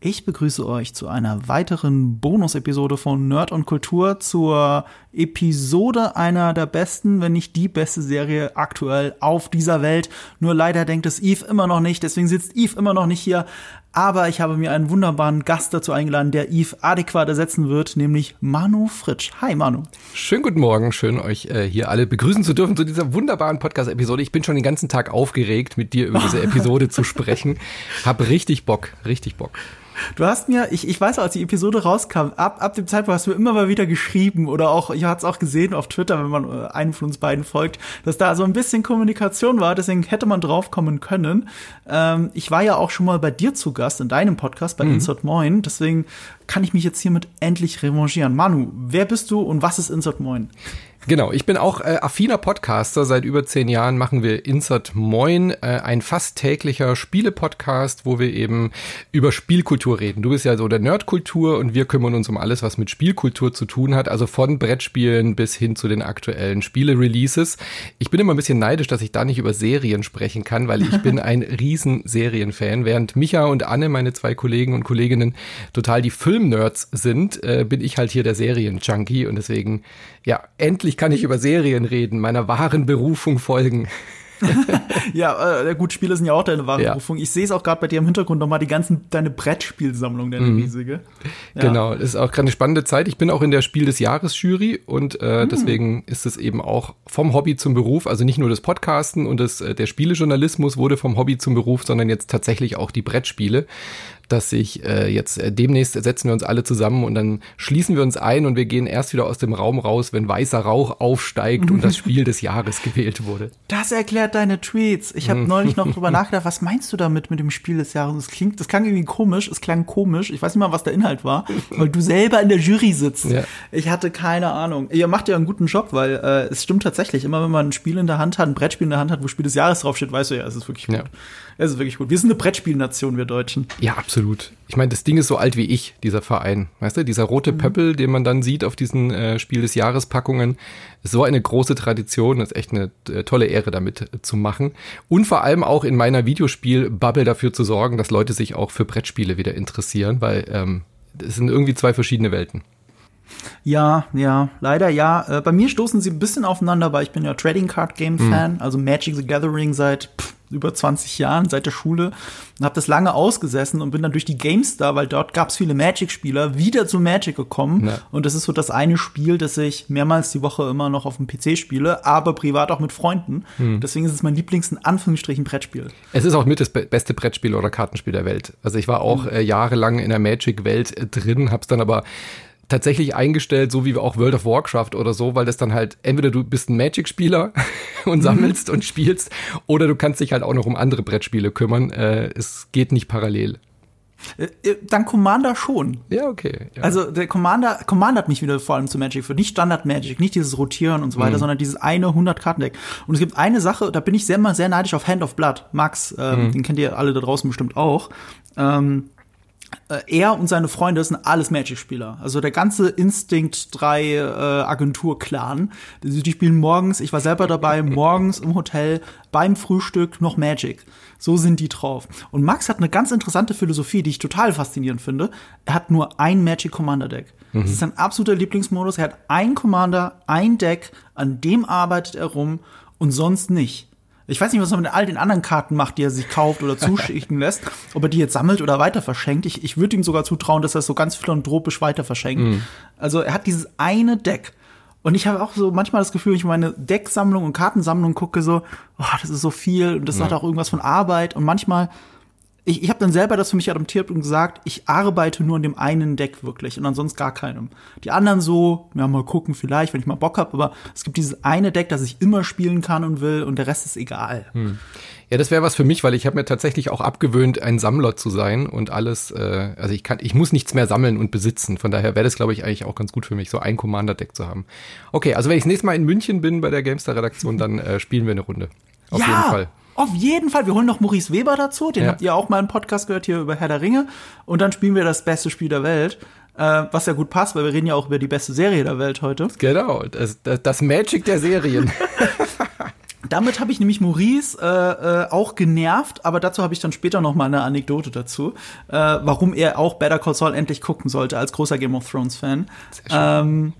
Ich begrüße euch zu einer weiteren Bonus-Episode von Nerd und Kultur zur Episode einer der besten, wenn nicht die beste Serie aktuell auf dieser Welt. Nur leider denkt es Eve immer noch nicht, deswegen sitzt Eve immer noch nicht hier. Aber ich habe mir einen wunderbaren Gast dazu eingeladen, der Eve adäquat ersetzen wird, nämlich Manu Fritsch. Hi Manu. Schönen guten Morgen, schön euch äh, hier alle begrüßen zu dürfen zu dieser wunderbaren Podcast-Episode. Ich bin schon den ganzen Tag aufgeregt, mit dir über diese Episode zu sprechen. Hab richtig Bock, richtig Bock. Du hast mir, ich, ich weiß auch, als die Episode rauskam, ab, ab dem Zeitpunkt hast du mir immer mal wieder geschrieben oder auch, ich hatte es auch gesehen auf Twitter, wenn man äh, einen von uns beiden folgt, dass da so ein bisschen Kommunikation war, deswegen hätte man drauf kommen können. Ähm, ich war ja auch schon mal bei dir zu Gast in deinem Podcast bei mhm. Insert Moin, deswegen kann ich mich jetzt hiermit endlich revanchieren. Manu, wer bist du und was ist Insert Moin? Genau, ich bin auch äh, affiner Podcaster. Seit über zehn Jahren machen wir Insert Moin, äh, ein fast täglicher Spiele-Podcast, wo wir eben über Spielkultur reden. Du bist ja so der Nerdkultur und wir kümmern uns um alles, was mit Spielkultur zu tun hat, also von Brettspielen bis hin zu den aktuellen Spiele-Releases. Ich bin immer ein bisschen neidisch, dass ich da nicht über Serien sprechen kann, weil ich bin ein riesen Serienfan. Während Micha und Anne, meine zwei Kollegen und Kolleginnen, total die Film-Nerds sind, äh, bin ich halt hier der Serien-Junkie und deswegen, ja, endlich kann ich über Serien reden, meiner wahren Berufung folgen. ja, äh, gut, Spiele sind ja auch deine wahre ja. Berufung. Ich sehe es auch gerade bei dir im Hintergrund nochmal, die ganzen, deine Brettspielsammlung, deine mhm. riesige. Ja. Genau, ist auch gerade eine spannende Zeit. Ich bin auch in der Spiel des Jahres Jury und äh, mhm. deswegen ist es eben auch vom Hobby zum Beruf, also nicht nur das Podcasten und das, äh, der Spielejournalismus wurde vom Hobby zum Beruf, sondern jetzt tatsächlich auch die Brettspiele dass sich äh, jetzt äh, demnächst setzen wir uns alle zusammen und dann schließen wir uns ein und wir gehen erst wieder aus dem Raum raus, wenn weißer Rauch aufsteigt und das Spiel des Jahres gewählt wurde. Das erklärt deine Tweets. Ich habe mhm. neulich noch drüber nachgedacht, was meinst du damit mit dem Spiel des Jahres? Das klingt, das klang irgendwie komisch, es klang komisch. Ich weiß nicht mal, was der Inhalt war, weil du selber in der Jury sitzt. Ja. Ich hatte keine Ahnung. Ihr macht ja einen guten Job, weil äh, es stimmt tatsächlich. Immer wenn man ein Spiel in der Hand hat, ein Brettspiel in der Hand hat, wo Spiel des Jahres draufsteht, weißt du ja, es ist wirklich gut. Ja. Es ist wirklich gut. Wir sind eine Brettspielnation, wir Deutschen. Ja, absolut. Ich meine, das Ding ist so alt wie ich, dieser Verein. Weißt du, dieser rote mhm. Pöppel, den man dann sieht auf diesen äh, Spiel des Jahrespackungen, ist so eine große Tradition. Das ist echt eine äh, tolle Ehre, damit äh, zu machen. Und vor allem auch in meiner Videospiel-Bubble dafür zu sorgen, dass Leute sich auch für Brettspiele wieder interessieren, weil ähm, es sind irgendwie zwei verschiedene Welten. Ja, ja, leider ja. Äh, bei mir stoßen sie ein bisschen aufeinander, weil ich bin ja Trading Card Game mhm. Fan, mhm. also Magic the Gathering seit pff, über 20 Jahren, seit der Schule und habe das lange ausgesessen und bin dann durch die GameStar, weil dort gab es viele Magic-Spieler, wieder zu Magic gekommen. Ja. Und das ist so das eine Spiel, das ich mehrmals die Woche immer noch auf dem PC spiele, aber privat auch mit Freunden. Hm. Deswegen ist es mein Lieblings in Anführungsstrichen Brettspiel. Es ist auch mit das beste Brettspiel oder Kartenspiel der Welt. Also ich war auch hm. äh, jahrelang in der Magic-Welt äh, drin, hab's dann aber tatsächlich eingestellt, so wie auch World of Warcraft oder so, weil das dann halt entweder du bist ein Magic-Spieler und sammelst mhm. und spielst, oder du kannst dich halt auch noch um andere Brettspiele kümmern. Äh, es geht nicht parallel. Äh, äh, dann Commander schon. Ja, okay. Ja. Also der Commander, Commander hat mich wieder vor allem zu Magic für nicht Standard Magic, nicht dieses Rotieren und so weiter, mhm. sondern dieses eine 100 Kartendeck. Und es gibt eine Sache, da bin ich sehr mal sehr neidisch auf Hand of Blood. Max, ähm, mhm. den kennt ihr alle da draußen bestimmt auch. Ähm, äh, er und seine Freunde sind alles Magic-Spieler. Also der ganze Instinct 3 äh, Agentur-Clan. Die, die spielen morgens, ich war selber dabei, morgens im Hotel beim Frühstück noch Magic. So sind die drauf. Und Max hat eine ganz interessante Philosophie, die ich total faszinierend finde. Er hat nur ein Magic Commander Deck. Mhm. Das ist sein absoluter Lieblingsmodus. Er hat ein Commander, ein Deck, an dem arbeitet er rum und sonst nicht. Ich weiß nicht, was er mit all den anderen Karten macht, die er sich kauft oder zuschicken lässt, ob er die jetzt sammelt oder weiter verschenkt. Ich, ich würde ihm sogar zutrauen, dass er es so ganz philanthropisch weiter verschenkt. Mhm. Also er hat dieses eine Deck. Und ich habe auch so manchmal das Gefühl, ich meine Decksammlung und Kartensammlung gucke so, oh, das ist so viel und das ja. hat auch irgendwas von Arbeit. Und manchmal ich, ich habe dann selber das für mich adaptiert und gesagt, ich arbeite nur an dem einen Deck wirklich und ansonsten gar keinem. Die anderen so, ja, mal gucken vielleicht, wenn ich mal Bock habe, aber es gibt dieses eine Deck, das ich immer spielen kann und will und der Rest ist egal. Hm. Ja, das wäre was für mich, weil ich habe mir tatsächlich auch abgewöhnt, ein Sammler zu sein und alles, äh, also ich kann, ich muss nichts mehr sammeln und besitzen. Von daher wäre das, glaube ich, eigentlich auch ganz gut für mich, so ein Commander-Deck zu haben. Okay, also wenn ich das nächste Mal in München bin bei der Gamestar-Redaktion, dann äh, spielen wir eine Runde. Auf ja, jeden Fall. Auf jeden Fall. Wir holen noch Maurice Weber dazu. Den ja. habt ihr auch mal im Podcast gehört hier über Herr der Ringe. Und dann spielen wir das beste Spiel der Welt. Äh, was ja gut passt, weil wir reden ja auch über die beste Serie der Welt heute. Genau. Das, das, das Magic der Serien. Damit habe ich nämlich Maurice äh, äh, auch genervt, aber dazu habe ich dann später noch mal eine Anekdote dazu, äh, warum er auch Better Call Saul endlich gucken sollte als großer Game of Thrones Fan. Ähm,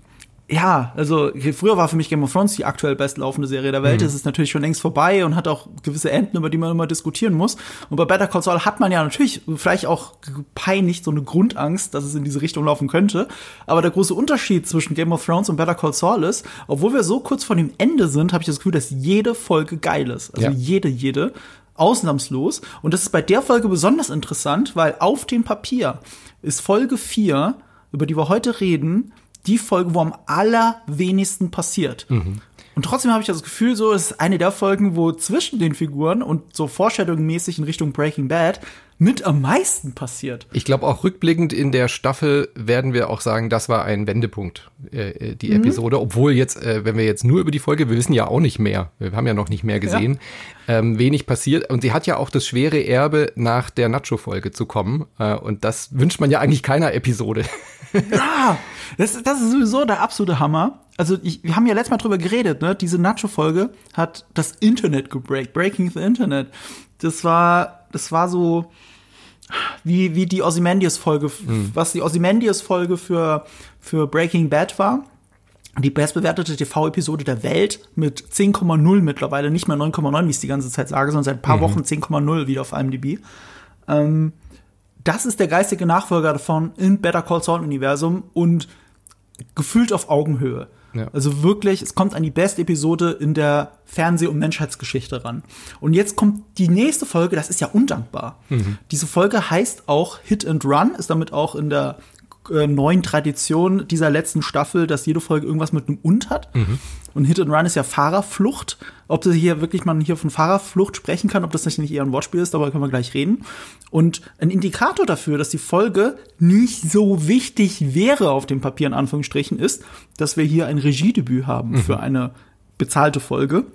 ja, also früher war für mich Game of Thrones die aktuell bestlaufende Serie der Welt. Mhm. Es ist natürlich schon längst vorbei und hat auch gewisse Enden, über die man immer diskutieren muss. Und bei Better Call Saul hat man ja natürlich vielleicht auch peinlich so eine Grundangst, dass es in diese Richtung laufen könnte. Aber der große Unterschied zwischen Game of Thrones und Better Call Saul ist, obwohl wir so kurz vor dem Ende sind, habe ich das Gefühl, dass jede Folge geil ist. Also ja. jede, jede. Ausnahmslos. Und das ist bei der Folge besonders interessant, weil auf dem Papier ist Folge 4, über die wir heute reden, die Folge, wo am allerwenigsten passiert. Mhm. Und trotzdem habe ich das Gefühl, so es ist eine der Folgen, wo zwischen den Figuren und so Vorstellungsmäßig in Richtung Breaking Bad mit am meisten passiert. Ich glaube auch rückblickend in der Staffel werden wir auch sagen, das war ein Wendepunkt, äh, äh die mhm. Episode. Obwohl jetzt, äh, wenn wir jetzt nur über die Folge, wir wissen ja auch nicht mehr, wir haben ja noch nicht mehr gesehen, ja. ähm, wenig passiert. Und sie hat ja auch das schwere Erbe, nach der Nacho-Folge zu kommen. Äh, und das wünscht man ja eigentlich keiner Episode. Ja, das, das ist sowieso der absolute Hammer. Also ich, wir haben ja letztes Mal drüber geredet, ne? Diese Nacho-Folge hat das Internet gebreakt, Breaking the Internet. Das war, das war so wie, wie die Ozymandias-Folge, mhm. was die Ozymandias-Folge für, für Breaking Bad war. Die bestbewertete TV-Episode der Welt mit 10,0 mittlerweile, nicht mehr 9,9, wie ich es die ganze Zeit sage, sondern seit ein paar mhm. Wochen 10,0 wieder auf IMDb. Ähm, das ist der geistige Nachfolger davon im Better Call Saul Universum und gefühlt auf Augenhöhe. Ja. Also wirklich, es kommt an die beste Episode in der Fernseh- und Menschheitsgeschichte ran. Und jetzt kommt die nächste Folge, das ist ja undankbar. Mhm. Diese Folge heißt auch Hit and Run, ist damit auch in der äh, neuen Tradition dieser letzten Staffel, dass jede Folge irgendwas mit einem Und hat. Mhm. Und Hit and Run ist ja Fahrerflucht. Ob das hier wirklich man hier von Fahrerflucht sprechen kann, ob das nicht eher ein Wortspiel ist, darüber können wir gleich reden. Und ein Indikator dafür, dass die Folge nicht so wichtig wäre auf dem Papier in Anführungsstrichen ist, dass wir hier ein Regiedebüt haben mhm. für eine bezahlte Folge.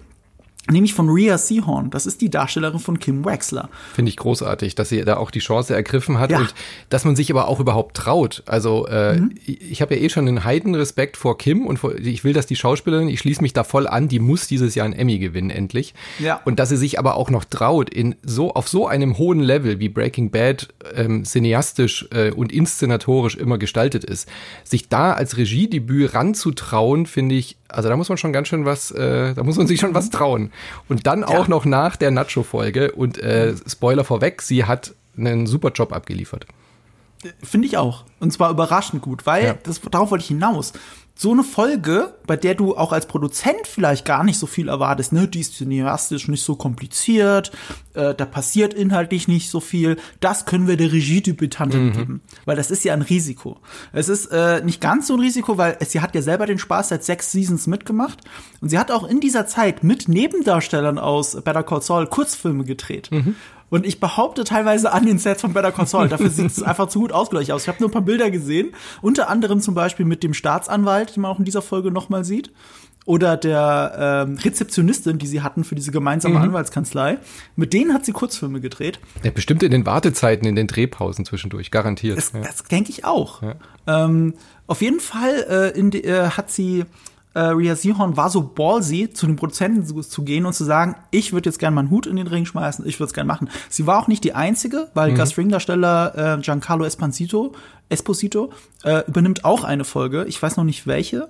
Nämlich von Rhea Seahorn. Das ist die Darstellerin von Kim Wexler. Finde ich großartig, dass sie da auch die Chance ergriffen hat ja. und dass man sich aber auch überhaupt traut. Also äh, mhm. ich, ich habe ja eh schon einen Heidenrespekt vor Kim und vor, ich will, dass die Schauspielerin, ich schließe mich da voll an, die muss dieses Jahr einen Emmy gewinnen endlich. Ja. Und dass sie sich aber auch noch traut, in so auf so einem hohen Level wie Breaking Bad ähm, cineastisch äh, und inszenatorisch immer gestaltet ist, sich da als Regiedebüt ranzutrauen, finde ich also da muss man schon ganz schön was, äh, da muss man sich schon was trauen. Und dann ja. auch noch nach der Nacho-Folge und äh, Spoiler vorweg, sie hat einen super Job abgeliefert. Finde ich auch. Und zwar überraschend gut, weil ja. das, darauf wollte ich hinaus so eine Folge, bei der du auch als Produzent vielleicht gar nicht so viel erwartest, ne, die ist cineastisch nicht so kompliziert, äh, da passiert inhaltlich nicht so viel, das können wir der Regiedebütantin mhm. geben, weil das ist ja ein Risiko. Es ist äh, nicht ganz so ein Risiko, weil es, sie hat ja selber den Spaß seit sechs Seasons mitgemacht und sie hat auch in dieser Zeit mit Nebendarstellern aus Better Call Saul Kurzfilme gedreht. Mhm. Und ich behaupte teilweise an den Sets von Better Call Saul. Dafür sieht es einfach zu gut ausgeleuchtet aus. Ich habe nur ein paar Bilder gesehen. Unter anderem zum Beispiel mit dem Staatsanwalt, den man auch in dieser Folge nochmal sieht. Oder der ähm, Rezeptionistin, die sie hatten für diese gemeinsame mhm. Anwaltskanzlei. Mit denen hat sie Kurzfilme gedreht. Ja, bestimmt in den Wartezeiten, in den Drehpausen zwischendurch, garantiert. Das, ja. das denke ich auch. Ja. Ähm, auf jeden Fall äh, in äh, hat sie äh, Rhea Seahorn war so ballsy, zu den Produzenten zu, zu gehen und zu sagen, ich würde jetzt gerne meinen Hut in den Ring schmeißen, ich würde es gerne machen. Sie war auch nicht die einzige, weil mhm. Gastring-Darsteller äh, Giancarlo Esposito, Esposito äh, übernimmt auch eine Folge. Ich weiß noch nicht welche,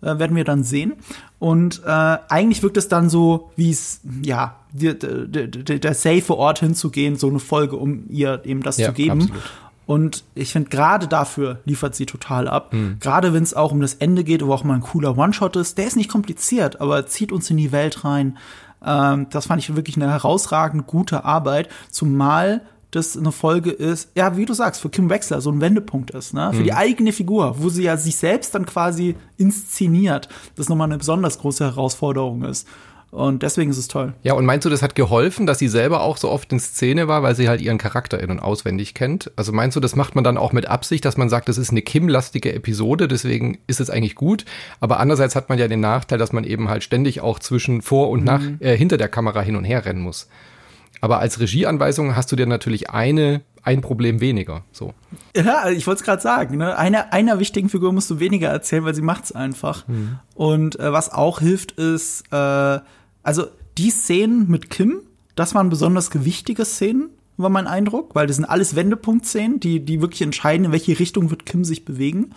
äh, werden wir dann sehen. Und äh, eigentlich wirkt es dann so, wie es, ja, der, der, der safe Ort hinzugehen, so eine Folge, um ihr eben das ja, zu geben. Absolut. Und ich finde, gerade dafür liefert sie total ab. Mhm. Gerade wenn es auch um das Ende geht, wo auch mal ein cooler One-Shot ist. Der ist nicht kompliziert, aber zieht uns in die Welt rein. Ähm, das fand ich wirklich eine herausragend gute Arbeit. Zumal das eine Folge ist, ja, wie du sagst, für Kim Wexler so ein Wendepunkt ist, ne? Für mhm. die eigene Figur, wo sie ja sich selbst dann quasi inszeniert. Das nochmal eine besonders große Herausforderung ist. Und deswegen ist es toll. Ja, und meinst du, das hat geholfen, dass sie selber auch so oft in Szene war, weil sie halt ihren Charakter in- und auswendig kennt? Also meinst du, das macht man dann auch mit Absicht, dass man sagt, das ist eine Kim-lastige Episode, deswegen ist es eigentlich gut? Aber andererseits hat man ja den Nachteil, dass man eben halt ständig auch zwischen vor und nach, mhm. äh, hinter der Kamera hin und her rennen muss. Aber als Regieanweisung hast du dir natürlich eine ein Problem weniger. So. Ja, ich wollte es gerade sagen. Ne? Einer, einer wichtigen Figur musst du weniger erzählen, weil sie macht's einfach. Mhm. Und äh, was auch hilft, ist äh, also die Szenen mit Kim, das waren besonders gewichtige Szenen, war mein Eindruck, weil das sind alles Wendepunktszenen, die, die wirklich entscheiden, in welche Richtung wird Kim sich bewegen.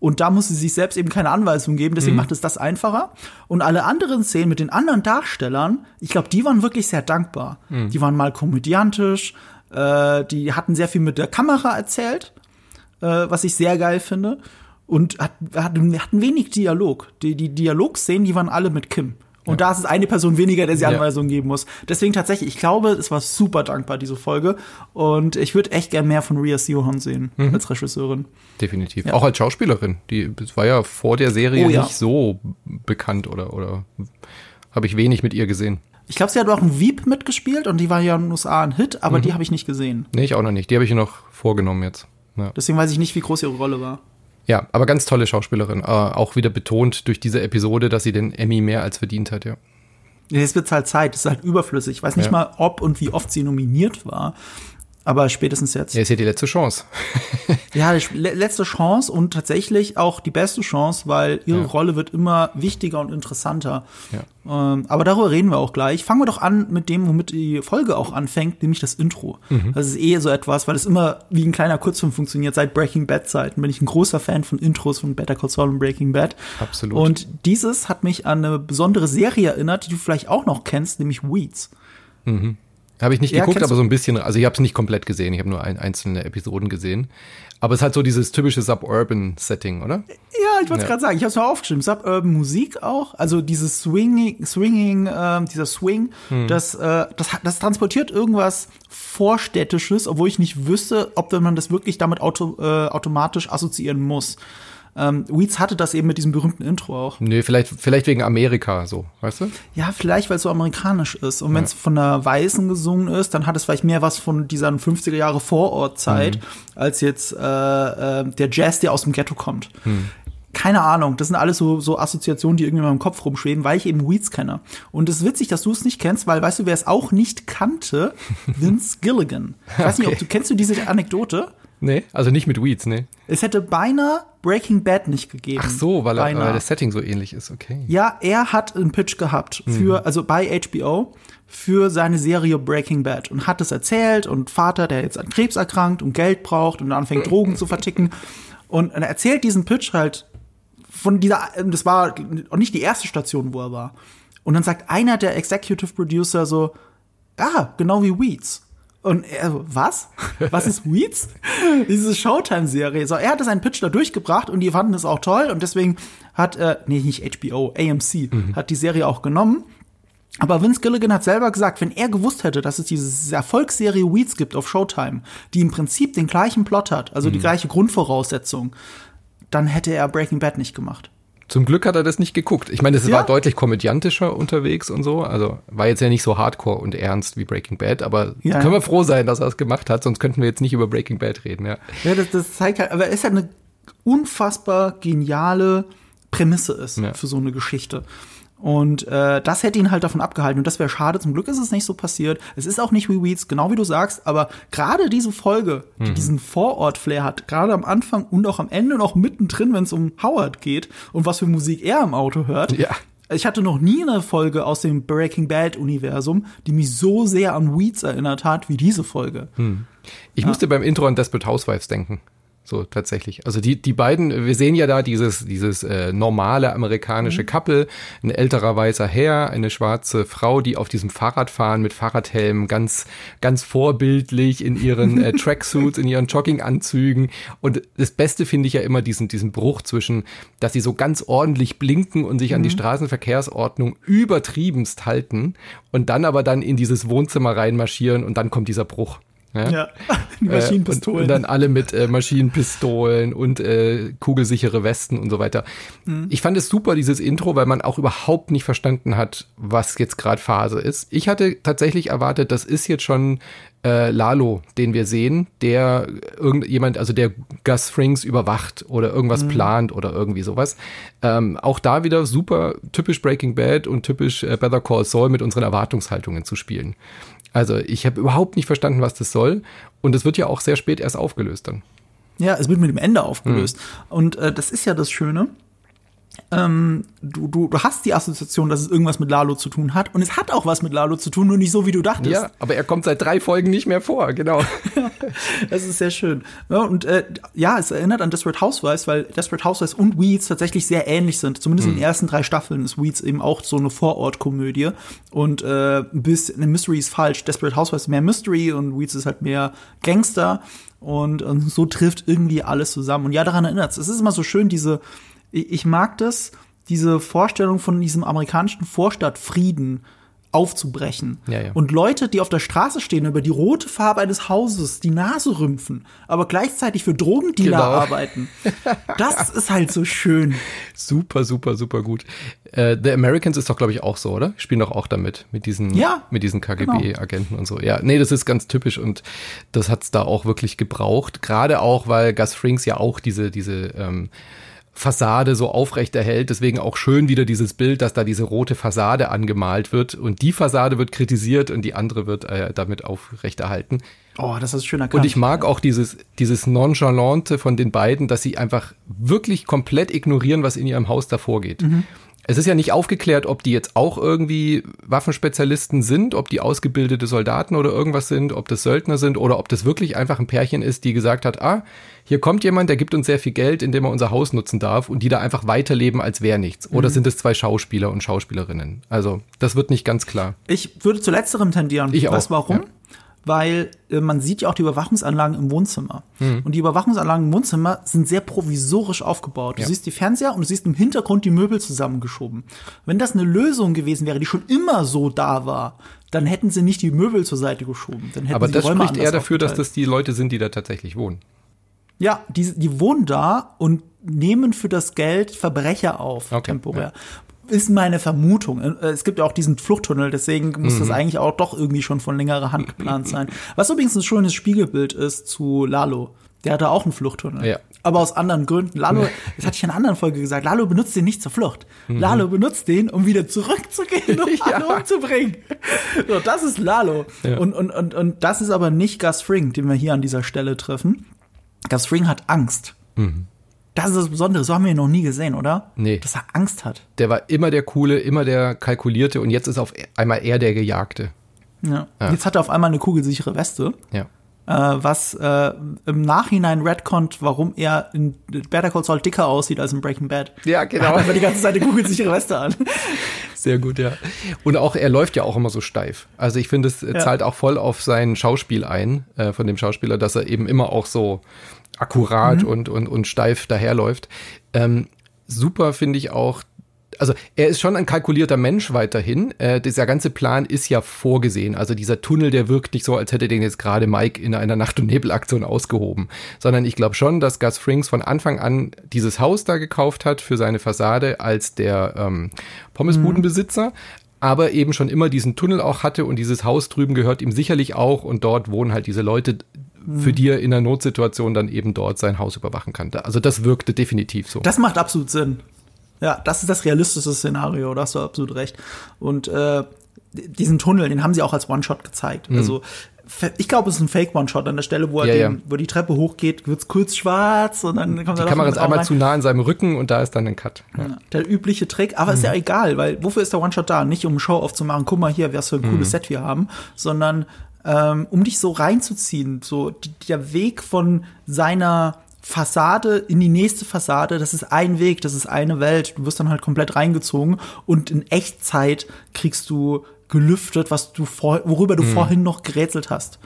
Und da muss sie sich selbst eben keine Anweisung geben, deswegen mhm. macht es das einfacher. Und alle anderen Szenen mit den anderen Darstellern, ich glaube, die waren wirklich sehr dankbar. Mhm. Die waren mal komödiantisch, äh, die hatten sehr viel mit der Kamera erzählt, äh, was ich sehr geil finde. Und hat, hatten, hatten wenig Dialog. Die, die Dialogszenen, die waren alle mit Kim. Und ja. da ist es eine Person weniger, der sie Anweisungen ja. geben muss. Deswegen tatsächlich, ich glaube, es war super dankbar, diese Folge. Und ich würde echt gern mehr von Ria Siohan sehen mhm. als Regisseurin. Definitiv. Ja. Auch als Schauspielerin. Die war ja vor der Serie oh, nicht so bekannt oder, oder habe ich wenig mit ihr gesehen. Ich glaube, sie hat auch ein Veep mitgespielt und die war ja in den USA ein Hit, aber mhm. die habe ich nicht gesehen. Nee, ich auch noch nicht. Die habe ich noch vorgenommen jetzt. Deswegen weiß ich nicht, wie groß ihre Rolle war. Ja, aber ganz tolle Schauspielerin. Äh, auch wieder betont durch diese Episode, dass sie den Emmy mehr als verdient hat, ja. Jetzt wird halt Zeit, es ist halt überflüssig. Ich weiß nicht ja. mal, ob und wie oft sie nominiert war. Aber spätestens jetzt. Ja, ist ja die letzte Chance. ja, die letzte Chance und tatsächlich auch die beste Chance, weil ihre ja. Rolle wird immer wichtiger und interessanter. Ja. Ähm, aber darüber reden wir auch gleich. Fangen wir doch an mit dem, womit die Folge auch anfängt, nämlich das Intro. Mhm. Das ist eh so etwas, weil es immer wie ein kleiner Kurzfilm funktioniert. Seit Breaking Bad Zeiten bin ich ein großer Fan von Intros von Better Call Saul und Breaking Bad. Absolut. Und dieses hat mich an eine besondere Serie erinnert, die du vielleicht auch noch kennst, nämlich Weeds. Mhm. Habe ich nicht ja, geguckt, aber so ein bisschen. Also ich habe es nicht komplett gesehen. Ich habe nur ein, einzelne Episoden gesehen. Aber es hat so dieses typische Suburban-Setting, oder? Ja, ich wollte ja. gerade sagen. Ich habe es mal aufgeschrieben. Suburban Musik auch. Also dieses Swinging, Swinging, äh, dieser Swing, hm. das, äh, das, das transportiert irgendwas Vorstädtisches, obwohl ich nicht wüsste, ob man das wirklich damit auto, äh, automatisch assoziieren muss. Ähm, Weeds hatte das eben mit diesem berühmten Intro auch. Nee, vielleicht, vielleicht wegen Amerika so, weißt du? Ja, vielleicht, weil es so amerikanisch ist. Und wenn es ja. von einer Weißen gesungen ist, dann hat es vielleicht mehr was von dieser 50er Jahre Vorortzeit, mhm. als jetzt äh, äh, der Jazz, der aus dem Ghetto kommt. Mhm keine Ahnung, das sind alles so, so Assoziationen, die irgendwie in meinem Kopf rumschweben, weil ich eben Weeds kenne. Und es ist witzig, dass du es nicht kennst, weil weißt du, wer es auch nicht kannte? Vince Gilligan. Ich weiß okay. nicht, ob du kennst du diese Anekdote? Nee, also nicht mit Weeds, nee. Es hätte beinahe Breaking Bad nicht gegeben. Ach so, weil, er, weil das Setting so ähnlich ist, okay. Ja, er hat einen Pitch gehabt für, mhm. also bei HBO, für seine Serie Breaking Bad und hat es erzählt und Vater, der jetzt an Krebs erkrankt und Geld braucht und anfängt Drogen zu verticken und er erzählt diesen Pitch halt von dieser, das war auch nicht die erste Station, wo er war. Und dann sagt einer der Executive Producer so, ah, genau wie Weeds. Und er so, was? Was ist Weeds? Diese Showtime-Serie. So, er hatte seinen Pitch da durchgebracht und die fanden es auch toll und deswegen hat, äh, nee, nicht HBO, AMC, mhm. hat die Serie auch genommen. Aber Vince Gilligan hat selber gesagt, wenn er gewusst hätte, dass es diese Erfolgsserie Weeds gibt auf Showtime, die im Prinzip den gleichen Plot hat, also mhm. die gleiche Grundvoraussetzung, dann hätte er Breaking Bad nicht gemacht. Zum Glück hat er das nicht geguckt. Ich meine, es ja. war deutlich komödiantischer unterwegs und so. Also war jetzt ja nicht so hardcore und ernst wie Breaking Bad, aber ja. können wir froh sein, dass er es gemacht hat, sonst könnten wir jetzt nicht über Breaking Bad reden, ja. Ja, das, das zeigt halt, aber es ist halt eine unfassbar geniale Prämisse ist ja. für so eine Geschichte. Und äh, das hätte ihn halt davon abgehalten. Und das wäre schade. Zum Glück ist es nicht so passiert. Es ist auch nicht wie Weeds, genau wie du sagst. Aber gerade diese Folge, die mhm. diesen Vorort-Flair hat, gerade am Anfang und auch am Ende und auch mittendrin, wenn es um Howard geht und was für Musik er im Auto hört. Ja. Ich hatte noch nie eine Folge aus dem Breaking Bad-Universum, die mich so sehr an Weeds erinnert hat wie diese Folge. Hm. Ich ja. musste beim Intro an Desperate Housewives denken. So tatsächlich. Also die, die beiden, wir sehen ja da dieses, dieses äh, normale amerikanische mhm. Couple, ein älterer weißer Herr, eine schwarze Frau, die auf diesem Fahrrad fahren mit Fahrradhelm, ganz, ganz vorbildlich in ihren äh, Tracksuits, in ihren Jogginganzügen. Und das Beste finde ich ja immer diesen, diesen Bruch zwischen, dass sie so ganz ordentlich blinken und sich mhm. an die mhm. Straßenverkehrsordnung übertriebenst halten und dann aber dann in dieses Wohnzimmer reinmarschieren und dann kommt dieser Bruch. Ja, ja. Maschinenpistolen. Äh, und, und, dann alle mit äh, Maschinenpistolen und äh, kugelsichere Westen und so weiter. Mhm. Ich fand es super, dieses Intro, weil man auch überhaupt nicht verstanden hat, was jetzt gerade Phase ist. Ich hatte tatsächlich erwartet, das ist jetzt schon äh, Lalo, den wir sehen, der irgendjemand, also der Gus Frings überwacht oder irgendwas mhm. plant oder irgendwie sowas. Ähm, auch da wieder super typisch Breaking Bad und typisch äh, Better Call Saul mit unseren Erwartungshaltungen zu spielen. Also ich habe überhaupt nicht verstanden, was das soll. Und es wird ja auch sehr spät erst aufgelöst dann. Ja, es wird mit dem Ende aufgelöst. Mhm. Und äh, das ist ja das Schöne. Ähm, du, du, du hast die Assoziation, dass es irgendwas mit Lalo zu tun hat. Und es hat auch was mit Lalo zu tun, nur nicht so, wie du dachtest. Ja, aber er kommt seit drei Folgen nicht mehr vor, genau. das ist sehr schön. Ja, und äh, ja, es erinnert an Desperate Housewives, weil Desperate Housewives und Weeds tatsächlich sehr ähnlich sind. Zumindest mhm. in den ersten drei Staffeln ist Weeds eben auch so eine Vorortkomödie. Und äh, ein bisschen, eine Mystery ist falsch. Desperate Housewives ist mehr Mystery und Weeds ist halt mehr Gangster. Und, und so trifft irgendwie alles zusammen. Und ja, daran erinnert es. Es ist immer so schön, diese ich mag das, diese Vorstellung von diesem amerikanischen Vorstadtfrieden aufzubrechen. Ja, ja. Und Leute, die auf der Straße stehen, über die rote Farbe eines Hauses die Nase rümpfen, aber gleichzeitig für Drogendealer genau. arbeiten. Das ist halt so schön. Super, super, super gut. Äh, The Americans ist doch, glaube ich, auch so, oder? Spielen doch auch damit, mit diesen, ja, mit diesen KGB-Agenten genau. und so. Ja, nee, das ist ganz typisch und das hat's da auch wirklich gebraucht. Gerade auch, weil Gus Frings ja auch diese, diese, ähm, Fassade so aufrecht erhält. Deswegen auch schön wieder dieses Bild, dass da diese rote Fassade angemalt wird und die Fassade wird kritisiert und die andere wird äh, damit aufrechterhalten. Oh, das ist schön erkannt. Und ich mag auch dieses, dieses Nonchalante von den beiden, dass sie einfach wirklich komplett ignorieren, was in ihrem Haus davor geht. Mhm. Es ist ja nicht aufgeklärt, ob die jetzt auch irgendwie Waffenspezialisten sind, ob die ausgebildete Soldaten oder irgendwas sind, ob das Söldner sind oder ob das wirklich einfach ein Pärchen ist, die gesagt hat, ah, hier kommt jemand, der gibt uns sehr viel Geld, indem er unser Haus nutzen darf und die da einfach weiterleben, als wäre nichts. Oder mhm. sind es zwei Schauspieler und Schauspielerinnen? Also, das wird nicht ganz klar. Ich würde zu letzterem tendieren. Ich auch. Was, warum? Ja weil äh, man sieht ja auch die Überwachungsanlagen im Wohnzimmer. Mhm. Und die Überwachungsanlagen im Wohnzimmer sind sehr provisorisch aufgebaut. Du ja. siehst die Fernseher und du siehst im Hintergrund die Möbel zusammengeschoben. Wenn das eine Lösung gewesen wäre, die schon immer so da war, dann hätten sie nicht die Möbel zur Seite geschoben. Dann hätten Aber sie das Räume spricht eher dafür, dass das die Leute sind, die da tatsächlich wohnen. Ja, die, die wohnen da und nehmen für das Geld Verbrecher auf, okay, temporär. Ja ist meine Vermutung. Äh, es gibt ja auch diesen Fluchttunnel, deswegen muss mhm. das eigentlich auch doch irgendwie schon von längerer Hand geplant sein. Was übrigens ein schönes Spiegelbild ist zu Lalo. Der hatte auch einen Fluchttunnel. Ja. Aber aus anderen Gründen. Lalo, das hatte ich in einer anderen Folge gesagt, Lalo benutzt den nicht zur Flucht. Mhm. Lalo benutzt den, um wieder zurückzugehen, um ja. alle umzubringen. So, das ist Lalo. Ja. Und, und, und, und das ist aber nicht Gus Fring, den wir hier an dieser Stelle treffen. Gus Fring hat Angst. Mhm. Das ist das Besondere. So haben wir ihn noch nie gesehen, oder? Nee. Dass er Angst hat. Der war immer der Coole, immer der Kalkulierte und jetzt ist auf einmal er der Gejagte. Ja. ja. Jetzt hat er auf einmal eine kugelsichere Weste. Ja. Äh, was äh, im Nachhinein redconnt, warum er in Better Call Saul dicker aussieht als in Breaking Bad. Ja, genau. Er hat einfach die ganze Zeit eine kugelsichere Weste an. Sehr gut, ja. Und auch, er läuft ja auch immer so steif. Also ich finde, es ja. zahlt auch voll auf sein Schauspiel ein, äh, von dem Schauspieler, dass er eben immer auch so akkurat mhm. und, und, und steif daherläuft. Ähm, super finde ich auch, also er ist schon ein kalkulierter Mensch weiterhin. Äh, dieser ganze Plan ist ja vorgesehen. Also dieser Tunnel, der wirkt nicht so, als hätte den jetzt gerade Mike in einer Nacht- und Nebelaktion ausgehoben. Sondern ich glaube schon, dass Gus Frings von Anfang an dieses Haus da gekauft hat für seine Fassade als der ähm, Pommesbudenbesitzer. Mhm aber eben schon immer diesen Tunnel auch hatte und dieses Haus drüben gehört ihm sicherlich auch und dort wohnen halt diese Leute, für die er in einer Notsituation dann eben dort sein Haus überwachen kann. Also das wirkte definitiv so. Das macht absolut Sinn. Ja, das ist das realistische Szenario, da hast du absolut recht. Und äh, diesen Tunnel, den haben sie auch als One-Shot gezeigt. Mhm. Also ich glaube, es ist ein Fake-One-Shot an der Stelle, wo er ja, den, ja. wo die Treppe hochgeht, wird's kurz schwarz und dann kommt die Kamera ist einmal rein. zu nah an seinem Rücken und da ist dann ein Cut. Ja. Der übliche Trick, aber mhm. ist ja egal, weil wofür ist der One-Shot da? Nicht um Show aufzumachen, guck mal hier, was für ein cooles mhm. Set wir haben, sondern ähm, um dich so reinzuziehen. So der Weg von seiner Fassade in die nächste Fassade, das ist ein Weg, das ist eine Welt. Du wirst dann halt komplett reingezogen und in Echtzeit kriegst du gelüftet, was du vor, worüber du mhm. vorhin noch gerätselt hast.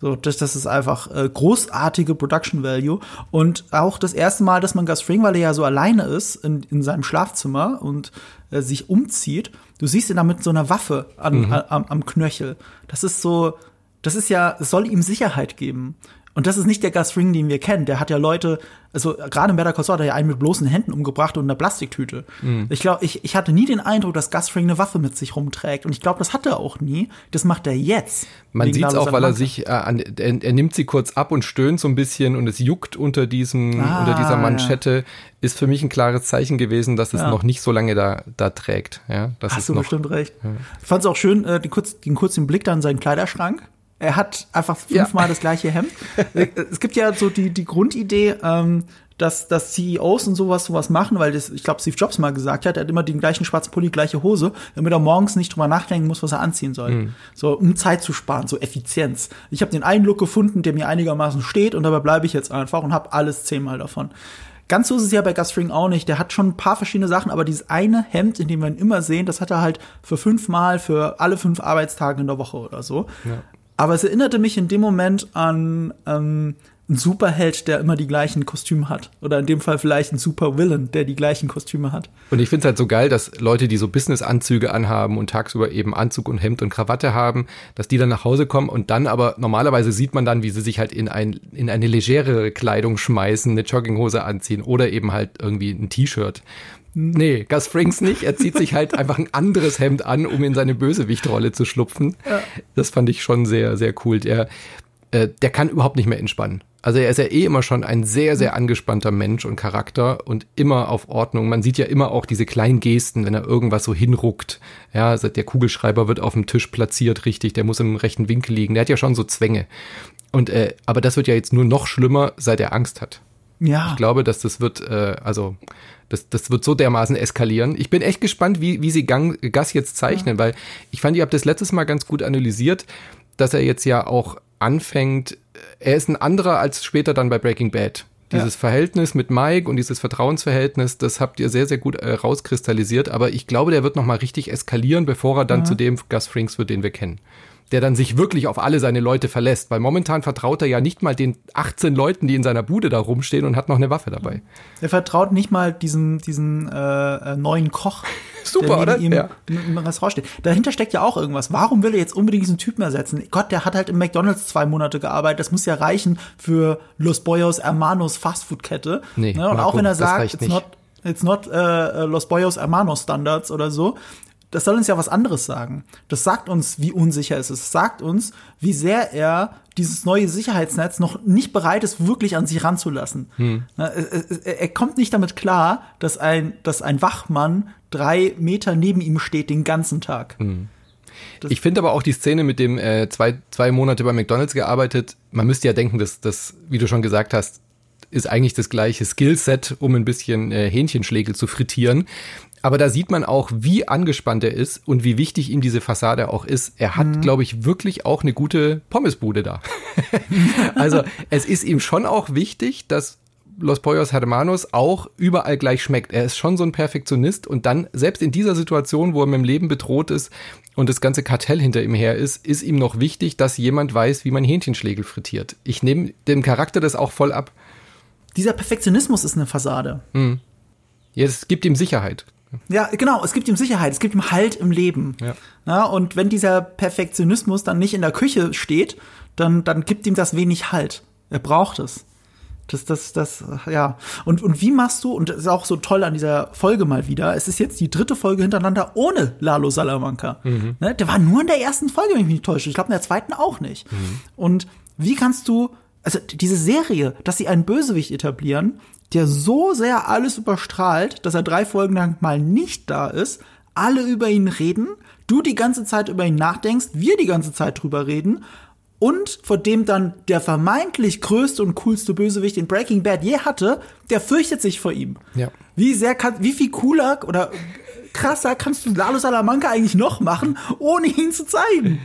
So, das, das ist einfach äh, großartige Production Value. Und auch das erste Mal, dass man Gus Fring, weil er ja so alleine ist in, in seinem Schlafzimmer und äh, sich umzieht, du siehst ihn da mit so einer Waffe an, mhm. am, am Knöchel. Das ist so, das ist ja, es soll ihm Sicherheit geben. Und das ist nicht der Gus Fring, den wir kennen. Der hat ja Leute, also gerade in Better Call Saul hat er ja einen mit bloßen Händen umgebracht und einer Plastiktüte. Mhm. Ich glaube, ich, ich hatte nie den Eindruck, dass Gus Fring eine Waffe mit sich rumträgt. Und ich glaube, das hat er auch nie. Das macht er jetzt. Man sieht es auch, weil er sich, äh, an, er, er, nimmt sie kurz ab und stöhnt so ein bisschen und es juckt unter diesem, ah, unter dieser Manschette. Ja. Ist für mich ein klares Zeichen gewesen, dass es ja. noch nicht so lange da, da trägt. Ja, das Hast ist du noch, bestimmt recht. Ja. Ich fand es auch schön, äh, den, kurz, den kurzen Blick dann in seinen Kleiderschrank er hat einfach fünfmal ja. das gleiche Hemd. es gibt ja so die, die Grundidee, ähm, dass, dass CEOs und sowas sowas machen, weil das, ich glaube, Steve Jobs mal gesagt hat, er hat immer den gleichen schwarzen Pulli, gleiche Hose, damit er morgens nicht drüber nachdenken muss, was er anziehen soll. Mhm. So, um Zeit zu sparen, so Effizienz. Ich habe den einen Look gefunden, der mir einigermaßen steht und dabei bleibe ich jetzt einfach und habe alles zehnmal davon. Ganz so ist es ja bei Gus Fring auch nicht. Der hat schon ein paar verschiedene Sachen, aber dieses eine Hemd, in dem wir ihn immer sehen, das hat er halt für fünfmal, für alle fünf Arbeitstage in der Woche oder so. Ja. Aber es erinnerte mich in dem Moment an ähm, ein Superheld, der immer die gleichen Kostüme hat. Oder in dem Fall vielleicht ein Supervillain, der die gleichen Kostüme hat. Und ich finde es halt so geil, dass Leute, die so Business-Anzüge anhaben und tagsüber eben Anzug und Hemd und Krawatte haben, dass die dann nach Hause kommen und dann aber normalerweise sieht man dann, wie sie sich halt in, ein, in eine legerere Kleidung schmeißen, eine Jogginghose anziehen oder eben halt irgendwie ein T-Shirt. Nee, Gus Frings nicht. Er zieht sich halt einfach ein anderes Hemd an, um in seine Bösewichtrolle zu schlupfen. Ja. Das fand ich schon sehr, sehr cool. Der, äh, der kann überhaupt nicht mehr entspannen. Also er ist ja eh immer schon ein sehr, sehr angespannter Mensch und Charakter und immer auf Ordnung. Man sieht ja immer auch diese kleinen Gesten, wenn er irgendwas so hinruckt. Ja, also der Kugelschreiber wird auf dem Tisch platziert, richtig, der muss im rechten Winkel liegen. Der hat ja schon so Zwänge. Und äh, aber das wird ja jetzt nur noch schlimmer, seit er Angst hat. Ja. Ich glaube, dass das wird, äh, also das, das wird so dermaßen eskalieren. Ich bin echt gespannt, wie, wie sie Gang, Gas jetzt zeichnen, ja. weil ich fand, ihr habt das letztes Mal ganz gut analysiert, dass er jetzt ja auch anfängt, er ist ein anderer als später dann bei Breaking Bad. Dieses ja. Verhältnis mit Mike und dieses Vertrauensverhältnis, das habt ihr sehr, sehr gut äh, rauskristallisiert. Aber ich glaube, der wird noch mal richtig eskalieren, bevor er dann ja. zu dem Gus Frings wird, den wir kennen der dann sich wirklich auf alle seine Leute verlässt, weil momentan vertraut er ja nicht mal den 18 Leuten, die in seiner Bude da rumstehen und hat noch eine Waffe dabei. Er vertraut nicht mal diesem, diesen äh, äh neuen Koch, Super, der neben oder? ihm ja. im Restaurant steht. Dahinter steckt ja auch irgendwas. Warum will er jetzt unbedingt diesen Typen ersetzen? Gott, der hat halt im McDonalds zwei Monate gearbeitet. Das muss ja reichen für Los Boyos Hermanos Fastfood-Kette. Nee, ne? Und Marco, auch wenn er sagt, it's not, it's not uh, Los Boyos Hermanos Standards oder so, das soll uns ja was anderes sagen. Das sagt uns, wie unsicher es ist. Es sagt uns, wie sehr er dieses neue Sicherheitsnetz noch nicht bereit ist, wirklich an sich ranzulassen. Hm. Er, er, kommt nicht damit klar, dass ein, dass ein Wachmann drei Meter neben ihm steht den ganzen Tag. Hm. Ich finde aber auch die Szene mit dem äh, zwei, zwei Monate bei McDonalds gearbeitet, man müsste ja denken, dass das, wie du schon gesagt hast, ist eigentlich das gleiche Skillset, um ein bisschen äh, Hähnchenschlägel zu frittieren. Aber da sieht man auch, wie angespannt er ist und wie wichtig ihm diese Fassade auch ist. Er hat, mhm. glaube ich, wirklich auch eine gute Pommesbude da. also es ist ihm schon auch wichtig, dass Los Pollos Hermanos auch überall gleich schmeckt. Er ist schon so ein Perfektionist und dann, selbst in dieser Situation, wo er mit dem Leben bedroht ist und das ganze Kartell hinter ihm her ist, ist ihm noch wichtig, dass jemand weiß, wie man Hähnchenschlägel frittiert. Ich nehme dem Charakter das auch voll ab. Dieser Perfektionismus ist eine Fassade. Mhm. Ja, es gibt ihm Sicherheit. Ja, genau, es gibt ihm Sicherheit, es gibt ihm Halt im Leben. Ja. ja. und wenn dieser Perfektionismus dann nicht in der Küche steht, dann, dann gibt ihm das wenig Halt. Er braucht es. Das, das, das, ja. Und, und wie machst du, und das ist auch so toll an dieser Folge mal wieder, es ist jetzt die dritte Folge hintereinander ohne Lalo Salamanca. Mhm. Ne? Der war nur in der ersten Folge, wenn ich mich nicht täusche. Ich glaube, in der zweiten auch nicht. Mhm. Und wie kannst du, also diese Serie, dass sie einen Bösewicht etablieren, der so sehr alles überstrahlt, dass er drei Folgen lang mal nicht da ist, alle über ihn reden, du die ganze Zeit über ihn nachdenkst, wir die ganze Zeit drüber reden und vor dem dann der vermeintlich größte und coolste Bösewicht in Breaking Bad je hatte, der fürchtet sich vor ihm. Ja. Wie sehr kann, wie viel cooler oder krasser kannst du Lalo Salamanca eigentlich noch machen, ohne ihn zu zeigen?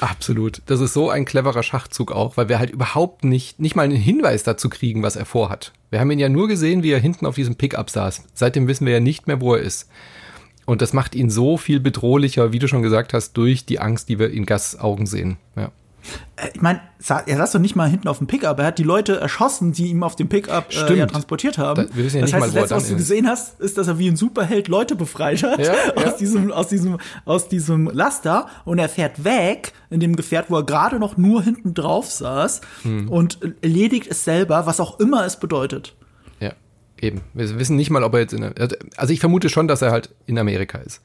Absolut. Das ist so ein cleverer Schachzug auch, weil wir halt überhaupt nicht, nicht mal einen Hinweis dazu kriegen, was er vorhat. Wir haben ihn ja nur gesehen, wie er hinten auf diesem Pickup saß. Seitdem wissen wir ja nicht mehr, wo er ist. Und das macht ihn so viel bedrohlicher, wie du schon gesagt hast, durch die Angst, die wir in Gas Augen sehen. Ja. Äh, ich meine, er saß doch nicht mal hinten auf dem Pickup. Er hat die Leute erschossen, die ihm auf dem Pickup äh, ja, transportiert haben. Da, wir wissen ja das nicht heißt, mal, das letzte, was du gesehen hast, ist, dass er wie ein Superheld Leute befreit hat ja, aus, ja. Diesem, aus, diesem, aus diesem Laster. Und er fährt weg in dem Gefährt, wo er gerade noch nur hinten drauf saß hm. und erledigt es selber, was auch immer es bedeutet. Ja, eben. Wir wissen nicht mal, ob er jetzt in. Also ich vermute schon, dass er halt in Amerika ist.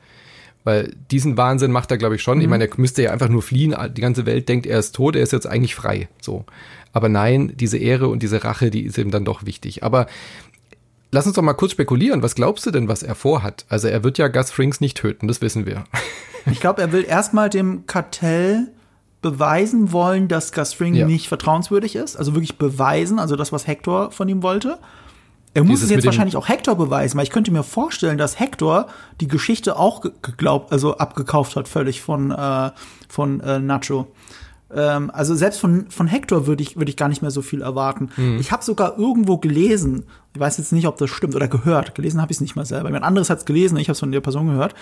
Weil diesen Wahnsinn macht er, glaube ich, schon. Mhm. Ich meine, er müsste ja einfach nur fliehen. Die ganze Welt denkt, er ist tot, er ist jetzt eigentlich frei. So. Aber nein, diese Ehre und diese Rache, die ist ihm dann doch wichtig. Aber lass uns doch mal kurz spekulieren. Was glaubst du denn, was er vorhat? Also er wird ja Gus Frings nicht töten, das wissen wir. Ich glaube, er will erstmal dem Kartell beweisen wollen, dass Gus Fring ja. nicht vertrauenswürdig ist. Also wirklich beweisen, also das, was Hector von ihm wollte. Er muss es jetzt wahrscheinlich auch Hector beweisen, weil ich könnte mir vorstellen, dass Hector die Geschichte auch ge- geglaubt, also abgekauft hat, völlig von, äh, von äh, Nacho. Ähm, also selbst von, von Hector würde ich, würde ich gar nicht mehr so viel erwarten. Mhm. Ich habe sogar irgendwo gelesen, ich weiß jetzt nicht, ob das stimmt oder gehört, gelesen habe ich es nicht mal selber. Jemand anderes hat es gelesen, ich habe es von der Person gehört,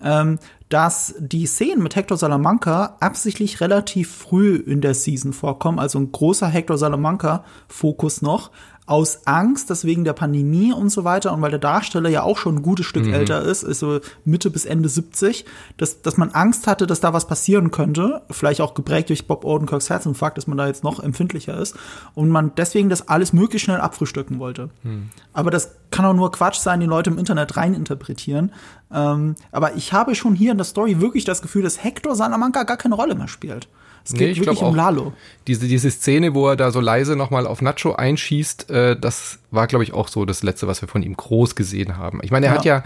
ähm, dass die Szenen mit Hector Salamanca absichtlich relativ früh in der Season vorkommen, also ein großer Hector Salamanca-Fokus noch, aus Angst, dass wegen der Pandemie und so weiter und weil der Darsteller ja auch schon ein gutes Stück älter ist, ist so Mitte bis Ende 70, dass, dass man Angst hatte, dass da was passieren könnte, vielleicht auch geprägt durch Bob Odenkirks Herzinfarkt, dass man da jetzt noch empfindlicher ist und man deswegen das alles möglichst schnell abfrühstücken wollte. Aber das kann auch nur Quatsch sein, die Leute im Internet reininterpretieren. Ähm, aber ich habe schon hier in der Story wirklich das Gefühl, dass Hector Salamanca gar keine Rolle mehr spielt. Es geht Nee, ich wirklich um. Lalo. Diese, diese Szene, wo er da so leise nochmal auf Nacho einschießt, äh, das war, glaube ich, auch so das Letzte, was wir von ihm groß gesehen haben. Ich meine, er Ja. hat ja,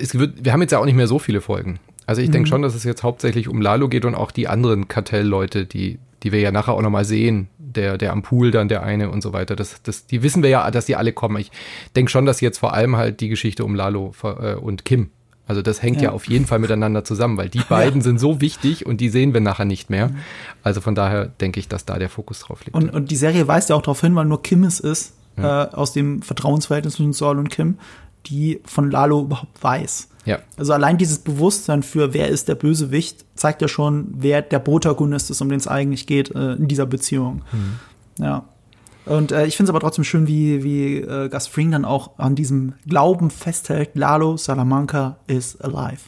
es wird, wir haben jetzt ja auch nicht mehr so viele Folgen. Also ich Mhm. denke schon, dass es jetzt hauptsächlich um Lalo geht und auch die anderen Kartellleute, die, die wir ja nachher auch nochmal sehen. Der, der am Pool dann, der eine und so weiter. Das, das, die wissen wir ja, dass die alle kommen. Ich denke schon, dass jetzt vor allem halt die Geschichte um Lalo äh, und Kim also das hängt ja. Ja. auf jeden Fall miteinander zusammen, weil die beiden sind so wichtig und die sehen wir nachher nicht mehr. Also von daher denke ich, dass da der Fokus drauf liegt. Und, und die Serie weist ja auch darauf hin, weil nur Kim es ist, äh, aus dem Vertrauensverhältnis zwischen Saul und Kim, die von Lalo überhaupt weiß. ja. Also allein dieses Bewusstsein für, wer ist der Bösewicht, zeigt ja schon, wer der Protagonist ist, um den es eigentlich geht äh, in dieser Beziehung. Ja. Und äh, ich finde es aber trotzdem schön, wie, wie äh, Gus Fring dann auch an diesem Glauben festhält, Lalo Salamanca is alive.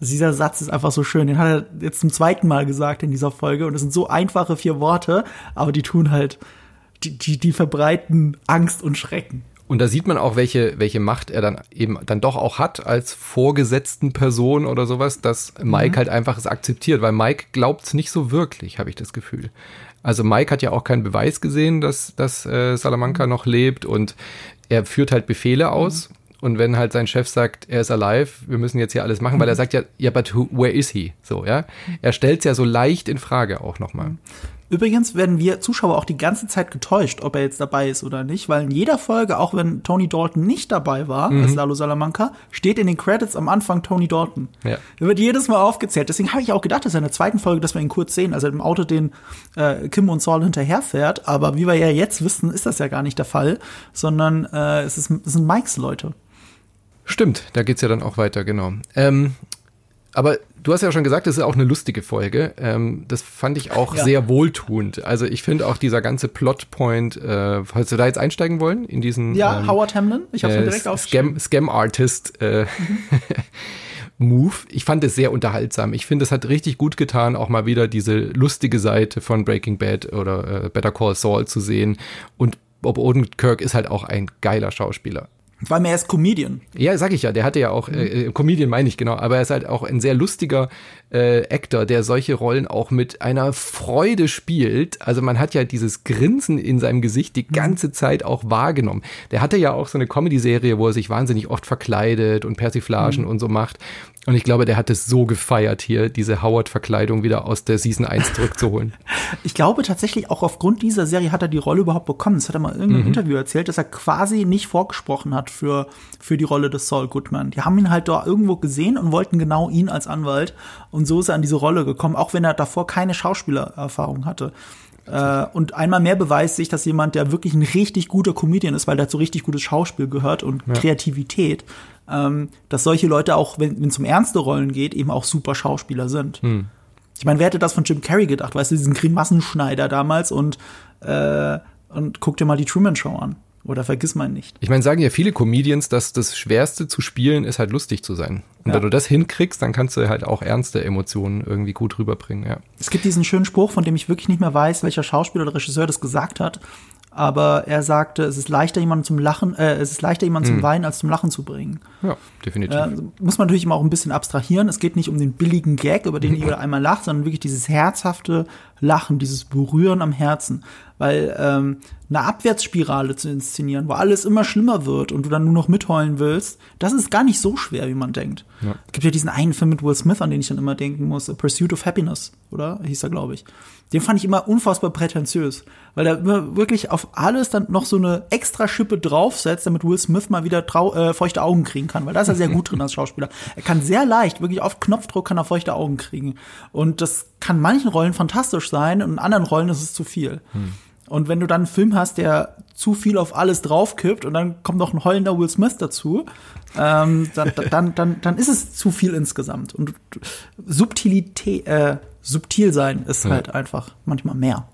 Also Dieser Satz ist einfach so schön. Den hat er jetzt zum zweiten Mal gesagt in dieser Folge. Und es sind so einfache vier Worte, aber die tun halt, die, die, die verbreiten Angst und Schrecken. Und da sieht man auch, welche, welche Macht er dann eben dann doch auch hat als vorgesetzten Person oder sowas, dass Mike halt einfach es akzeptiert, weil Mike glaubt es nicht so wirklich, habe ich das Gefühl. Also Mike hat ja auch keinen Beweis gesehen, dass, dass äh, Salamanca noch lebt und er führt halt Befehle aus. Und wenn halt sein Chef sagt, er ist alive, wir müssen jetzt hier alles machen, weil er sagt ja, ja, but who, where is he? So, ja. Er stellt es ja so leicht in Frage auch nochmal. Übrigens werden wir Zuschauer auch die ganze Zeit getäuscht, ob er jetzt dabei ist oder nicht, weil in jeder Folge, auch wenn Tony Dalton nicht dabei war, Mhm. als Lalo Salamanca, steht in den Credits am Anfang Tony Dalton. Ja. Er wird jedes Mal aufgezählt. Deswegen habe ich auch gedacht, dass er in der zweiten Folge, dass wir ihn kurz sehen, also im Auto den äh, Kim und Saul hinterherfährt. Aber wie wir ja jetzt wissen, ist das ja gar nicht der Fall, sondern äh, es, ist, es sind Mikes Leute. Stimmt, da geht's ja dann auch weiter, genau. Ähm, aber du hast ja schon gesagt, das ist auch eine lustige Folge. Ähm, das fand ich auch Ja. sehr wohltuend. Also ich finde auch dieser ganze Plotpoint, äh, falls wir da jetzt einsteigen wollen, in diesen Ja, ähm, Howard Hamlin, ich habe äh, direkt aufgeschrieben. Scam, Scam Artist äh, Move. Ich fand es sehr unterhaltsam. Ich finde, es hat richtig gut getan, auch mal wieder diese lustige Seite von Breaking Bad oder äh, Better Call Saul zu sehen. Und Bob Odenkirk ist halt auch ein geiler Schauspieler. Vor allem er ist Comedian. Ja, sag ich ja, der hatte ja auch, äh, äh, Comedian meine ich genau, aber er ist halt auch ein sehr lustiger äh, Actor, der solche Rollen auch mit einer Freude spielt. Also man hat ja dieses Grinsen in seinem Gesicht die ganze Zeit auch wahrgenommen. Der hatte ja auch so eine Comedy-Serie, wo er sich wahnsinnig oft verkleidet und Persiflagen und so macht. Und ich glaube, der hat es so gefeiert hier, diese Howard-Verkleidung wieder aus der Season 1 zurückzuholen. Ich glaube tatsächlich auch aufgrund dieser Serie hat er die Rolle überhaupt bekommen. Das hat er mal in Mhm. irgendeinem Interview erzählt, dass er quasi nicht vorgesprochen hat für, für die Rolle des Saul Goodman. Die haben ihn halt da irgendwo gesehen und wollten genau ihn als Anwalt. Und so ist er an diese Rolle gekommen, auch wenn er davor keine Schauspielererfahrung hatte. Äh, und einmal mehr beweist sich, dass jemand, der wirklich ein richtig guter Comedian ist, weil dazu richtig gutes Schauspiel gehört und Kreativität, ähm, dass solche Leute auch, wenn es um ernste Rollen geht, eben auch super Schauspieler sind. Ich meine, wer hätte das von Jim Carrey gedacht? Weißt du, diesen Grimassenschneider damals und, äh, und guck dir mal die Truman Show an. Oder vergiss mal nicht. Ich meine, sagen ja viele Comedians, dass das Schwerste zu spielen ist halt lustig zu sein. Und Ja. wenn du das hinkriegst, dann kannst du halt auch ernste Emotionen irgendwie gut rüberbringen, ja. Es gibt diesen schönen Spruch, von dem ich wirklich nicht mehr weiß, welcher Schauspieler oder Regisseur das gesagt hat. Aber er sagte, es ist leichter, jemanden zum Lachen, äh, es ist leichter, jemanden zum Weinen als zum Lachen zu bringen. Ja, definitiv. Äh, muss man natürlich immer auch ein bisschen abstrahieren. Es geht nicht um den billigen Gag, über den jeder einmal lacht, sondern wirklich dieses herzhafte Lachen, dieses Berühren am Herzen. Weil ähm, eine Abwärtsspirale zu inszenieren, wo alles immer schlimmer wird und du dann nur noch mitheulen willst, das ist gar nicht so schwer, wie man denkt. Ja. Es gibt ja diesen einen Film mit Will Smith, an den ich dann immer denken muss, A Pursuit of Happiness, oder? Hieß er, glaube ich. Den fand ich immer unfassbar prätentiös, weil er wirklich auf alles dann noch so eine extra Schippe draufsetzt, damit Will Smith mal wieder trau äh, feuchte Augen kriegen kann, weil da ist er sehr gut drin als Schauspieler. Er kann sehr leicht, wirklich auf Knopfdruck kann er feuchte Augen kriegen. Und das kann manchen Rollen fantastisch sein und in anderen Rollen ist es zu viel. Hm. Und wenn du dann einen Film hast, der zu viel auf alles draufkippt und dann kommt noch ein heulender Will Smith dazu, ähm, dann, dann, dann, dann ist es zu viel insgesamt. Und Subtilität, äh, subtil sein ist halt ja. einfach manchmal mehr.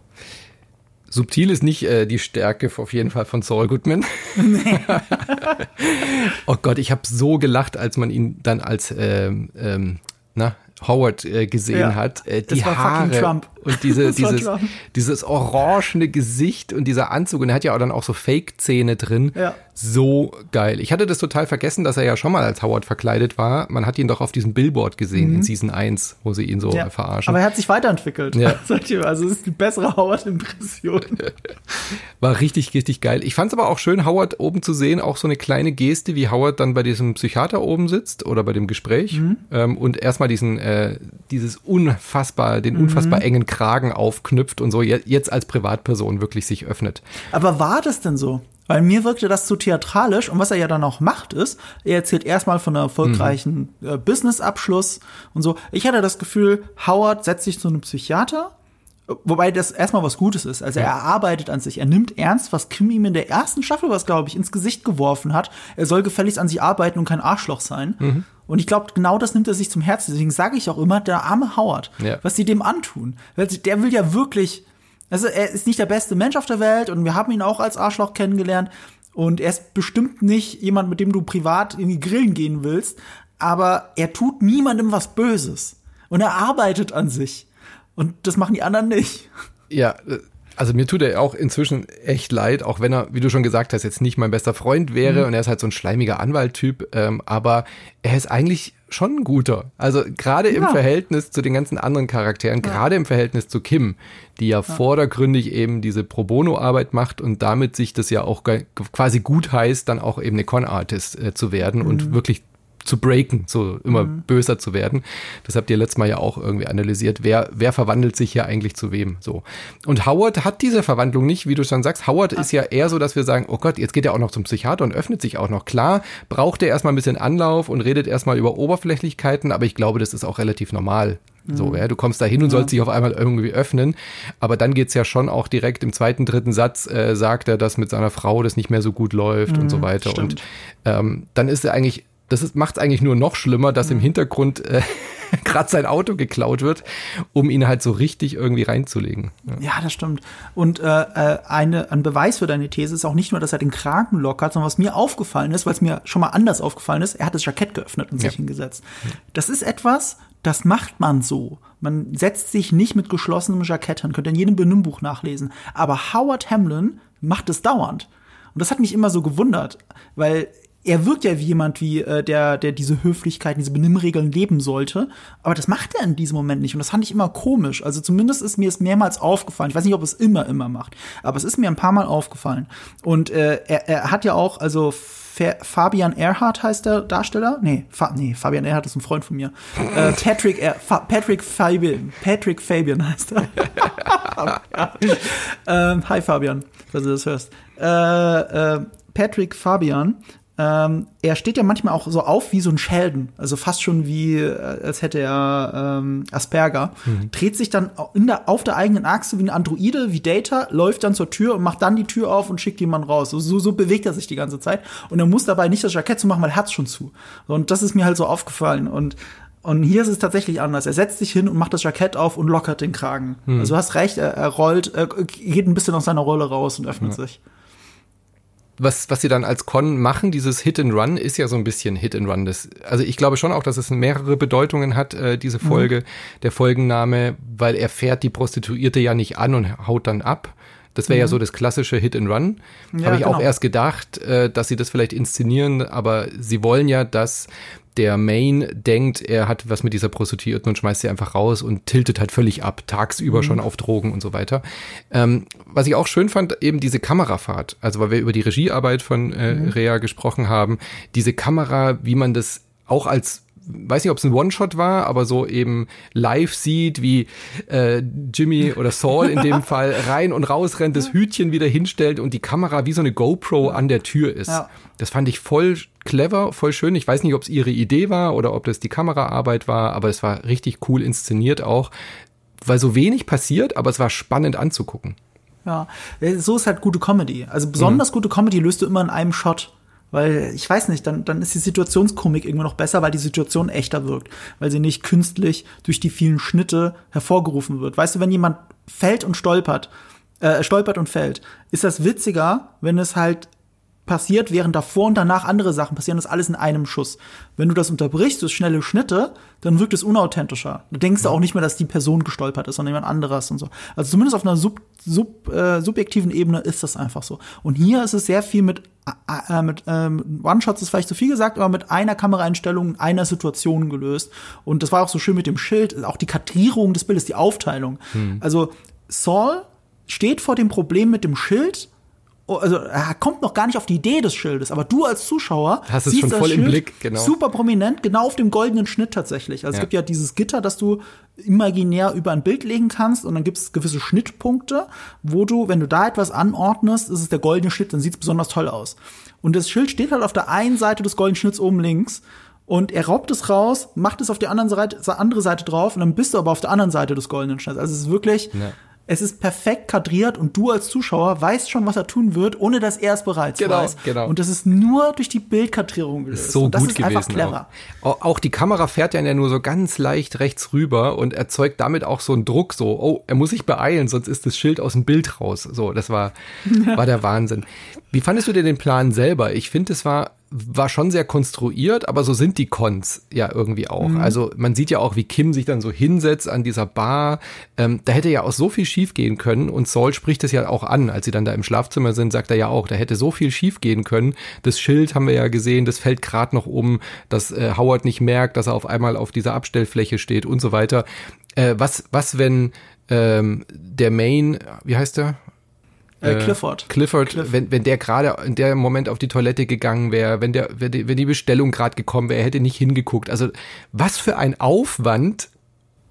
Subtil ist nicht äh, die Stärke auf jeden Fall von Saul Goodman. Nee. oh Gott, ich habe so gelacht, als man ihn dann als ähm, ähm, na, Howard äh, gesehen ja, hat. Äh, die Haare und diese, dieses, dieses orangene Gesicht und dieser Anzug. Und er hat ja auch dann auch so Fake-Zähne drin. Ja. So geil. Ich hatte das total vergessen, dass er ja schon mal als Howard verkleidet war. Man hat ihn doch auf diesem Billboard gesehen mhm. in Season 1, wo sie ihn so ja. verarschen. Aber er hat sich weiterentwickelt. Ja. Also es ist die bessere Howard-Impression. War richtig, richtig geil. Ich fand es aber auch schön, Howard oben zu sehen. Auch so eine kleine Geste, wie Howard dann bei diesem Psychiater oben sitzt oder bei dem Gespräch. Mhm. Ähm, und erstmal diesen, äh, dieses unfassbar, den unfassbar mhm. engen Kragen aufknüpft und so jetzt als Privatperson wirklich sich öffnet. Aber war das denn so? Weil mir wirkte das zu theatralisch und was er ja dann auch macht ist, er erzählt erstmal von einem erfolgreichen mhm. äh, Business-Abschluss und so. Ich hatte das Gefühl, Howard setzt sich zu einem Psychiater, wobei das erstmal was Gutes ist. Also ja. er arbeitet an sich, er nimmt ernst, was Kim ihm in der ersten Staffel, was glaube ich, ins Gesicht geworfen hat. Er soll gefälligst an sich arbeiten und kein Arschloch sein. Mhm. Und ich glaube, genau das nimmt er sich zum Herzen. Deswegen sage ich auch immer, der arme Howard, ja. was sie dem antun. Der will ja wirklich also er ist nicht der beste Mensch auf der Welt und wir haben ihn auch als Arschloch kennengelernt. Und er ist bestimmt nicht jemand, mit dem du privat in die Grillen gehen willst. Aber er tut niemandem was Böses. Und er arbeitet an sich. Und das machen die anderen nicht. Ja, also mir tut er auch inzwischen echt leid, auch wenn er, wie du schon gesagt hast, jetzt nicht mein bester Freund wäre mhm. und er ist halt so ein schleimiger Anwalttyp, ähm, aber er ist eigentlich schon ein guter. Also gerade im Verhältnis zu den ganzen anderen Charakteren, ja. gerade im Verhältnis zu Kim, die ja, ja, vordergründig eben diese Pro Bono-Arbeit macht und damit sich das ja auch quasi gut heißt, dann auch eben eine Con-Artist äh, zu werden mhm. und wirklich zu breaken, so immer mhm. böser zu werden. Das habt ihr letztes Mal ja auch irgendwie analysiert. Wer, wer verwandelt sich hier eigentlich zu wem? So. Und Howard hat diese Verwandlung nicht, wie du schon sagst. Howard ist ja eher so, dass wir sagen, oh Gott, jetzt geht er auch noch zum Psychiater und öffnet sich auch noch. Klar, braucht er erstmal ein bisschen Anlauf und redet erstmal über Oberflächlichkeiten, aber ich glaube, das ist auch relativ normal. So, mhm. ja, du kommst da hin und ja. sollst dich auf einmal irgendwie öffnen. Aber dann geht's ja schon auch direkt im zweiten, dritten Satz, äh, sagt er, dass mit seiner Frau das nicht mehr so gut läuft mhm, und so weiter. Stimmt. Und ähm, dann ist er eigentlich das macht es eigentlich nur noch schlimmer, dass im mhm. Hintergrund äh, gerade sein Auto geklaut wird, um ihn halt so richtig irgendwie reinzulegen. Ja, ja das stimmt. Und äh, äh, eine, ein Beweis für deine These ist auch nicht nur, dass er den Kragen lockert, sondern was mir aufgefallen ist, weil es mir schon mal anders aufgefallen ist, er hat das Jackett geöffnet und sich hingesetzt. Das ist etwas, das macht man so. Man setzt sich nicht mit geschlossenem Jackett hin, könnt ihr in jedem Benimmbuch nachlesen. Aber Howard Hamlin macht es dauernd. Und das hat mich immer so gewundert, weil er wirkt ja wie jemand, wie äh, der, der diese Höflichkeit, diese Benimmregeln leben sollte. Aber das macht er in diesem Moment nicht. Und das fand ich immer komisch. Also zumindest ist mir es mehrmals aufgefallen. Ich weiß nicht, ob es immer, immer macht. Aber es ist mir ein paar Mal aufgefallen. Und äh, er, er hat ja auch, also Fabian Erhardt heißt der Darsteller. Nee, Fa nee Fabian Erhardt ist ein Freund von mir. äh, Patrick, er Fa Patrick Fabian. Patrick Fabian heißt er. ähm, hi Fabian, falls du das hörst. Äh, äh, Patrick Fabian ähm, er steht ja manchmal auch so auf wie so ein Sheldon, also fast schon wie, äh, als hätte er ähm, Asperger, mhm. dreht sich dann in der, auf der eigenen Achse wie ein Androide, wie Data, läuft dann zur Tür und macht dann die Tür auf und schickt jemanden raus. So, so, so bewegt er sich die ganze Zeit und er muss dabei nicht das Jackett zu machen, weil er hat's schon zu. Und das ist mir halt so aufgefallen und und hier ist es tatsächlich anders. Er setzt sich hin und macht das Jackett auf und lockert den Kragen. Mhm. Also du hast recht, er, er rollt, er geht ein bisschen aus seiner Rolle raus und öffnet ja. sich was, was sie dann als Con machen, dieses Hit and Run, ist ja so ein bisschen Hit and Run. Das, also ich glaube schon auch, dass es mehrere Bedeutungen hat, äh, diese mhm. Folge, mhm. der Folgenname, weil er fährt die Prostituierte ja nicht an und haut dann ab. Das wäre mhm. ja so das klassische Hit and Run. Ja, Habe ich genau. auch erst gedacht, äh, dass sie das vielleicht inszenieren, aber sie wollen ja, dass der Main denkt, er hat was mit dieser Prostituierten und schmeißt sie einfach raus und tiltet halt völlig ab, tagsüber mhm. schon auf Drogen und so weiter. Ähm, was ich auch schön fand, eben diese Kamerafahrt, also weil wir über die Regiearbeit von äh, mhm. Rea gesprochen haben, diese Kamera, wie man das auch als weiß nicht, ob es ein One-Shot war, aber so eben live sieht, wie äh, Jimmy oder Saul in dem Fall rein und raus rennt, das Hütchen wieder hinstellt und die Kamera wie so eine GoPro an der Tür ist. Ja. Das fand ich voll clever, voll schön. Ich weiß nicht, ob es ihre Idee war oder ob das die Kameraarbeit war, aber es war richtig cool inszeniert auch, weil so wenig passiert, aber es war spannend anzugucken. Ja, so ist halt gute Comedy. Also besonders mhm. gute Comedy löst du immer in einem Shot. Weil ich weiß nicht, dann, dann ist die Situationskomik irgendwie noch besser, weil die Situation echter wirkt. Weil sie nicht künstlich durch die vielen Schnitte hervorgerufen wird. Weißt du, wenn jemand fällt und stolpert, äh, stolpert und fällt, ist das witziger, wenn es halt passiert, während davor und danach andere Sachen passieren, das alles in einem Schuss. Wenn du das unterbrichst durch schnelle Schnitte, dann wirkt es unauthentischer. Du denkst ja. auch nicht mehr, dass die Person gestolpert ist, sondern jemand anderes und so. Also zumindest auf einer sub, sub, äh, subjektiven Ebene ist das einfach so. Und hier ist es sehr viel mit, äh, mit ähm, One-Shots ist vielleicht zu viel gesagt, aber mit einer Kameraeinstellung in einer Situation gelöst. Und das war auch so schön mit dem Schild, auch die Kartierung des Bildes, die Aufteilung. Hm. Also Saul steht vor dem Problem mit dem Schild also er kommt noch gar nicht auf die Idee des Schildes, aber du als Zuschauer hast es schon voll Schild im Blick, genau. Super prominent, genau auf dem goldenen Schnitt tatsächlich. Also ja. es gibt ja dieses Gitter, das du imaginär über ein Bild legen kannst und dann gibt es gewisse Schnittpunkte, wo du, wenn du da etwas anordnest, ist es der goldene Schnitt, dann sieht es besonders toll aus. Und das Schild steht halt auf der einen Seite des goldenen Schnitts oben links und er raubt es raus, macht es auf die andere Seite, andere Seite drauf und dann bist du aber auf der anderen Seite des goldenen Schnitts. Also es ist wirklich ja es ist perfekt kadriert und du als Zuschauer weißt schon, was er tun wird, ohne dass er es bereits genau, weiß. Genau. Und das ist nur durch die Bildkadrierung gelöst. Ist so und das gut ist gewesen. Einfach clever. Auch. auch die Kamera fährt ja nur so ganz leicht rechts rüber und erzeugt damit auch so einen Druck, so, oh, er muss sich beeilen, sonst ist das Schild aus dem Bild raus. So, das war, war der Wahnsinn. Wie fandest du dir den Plan selber? Ich finde, es war war schon sehr konstruiert, aber so sind die Cons ja irgendwie auch. Mhm. Also man sieht ja auch, wie Kim sich dann so hinsetzt an dieser Bar. Ähm, da hätte ja auch so viel schief gehen können und Saul spricht es ja auch an, als sie dann da im Schlafzimmer sind, sagt er ja auch, da hätte so viel schief gehen können. Das Schild haben wir ja gesehen, das fällt gerade noch um, dass äh, Howard nicht merkt, dass er auf einmal auf dieser Abstellfläche steht und so weiter. Äh, was, was, wenn ähm, der Main, wie heißt der? Äh, Clifford. Clifford, Cliff. wenn, wenn der gerade in dem Moment auf die Toilette gegangen wäre, wenn der, wenn die, wenn die Bestellung gerade gekommen wäre, er hätte nicht hingeguckt. Also was für ein Aufwand,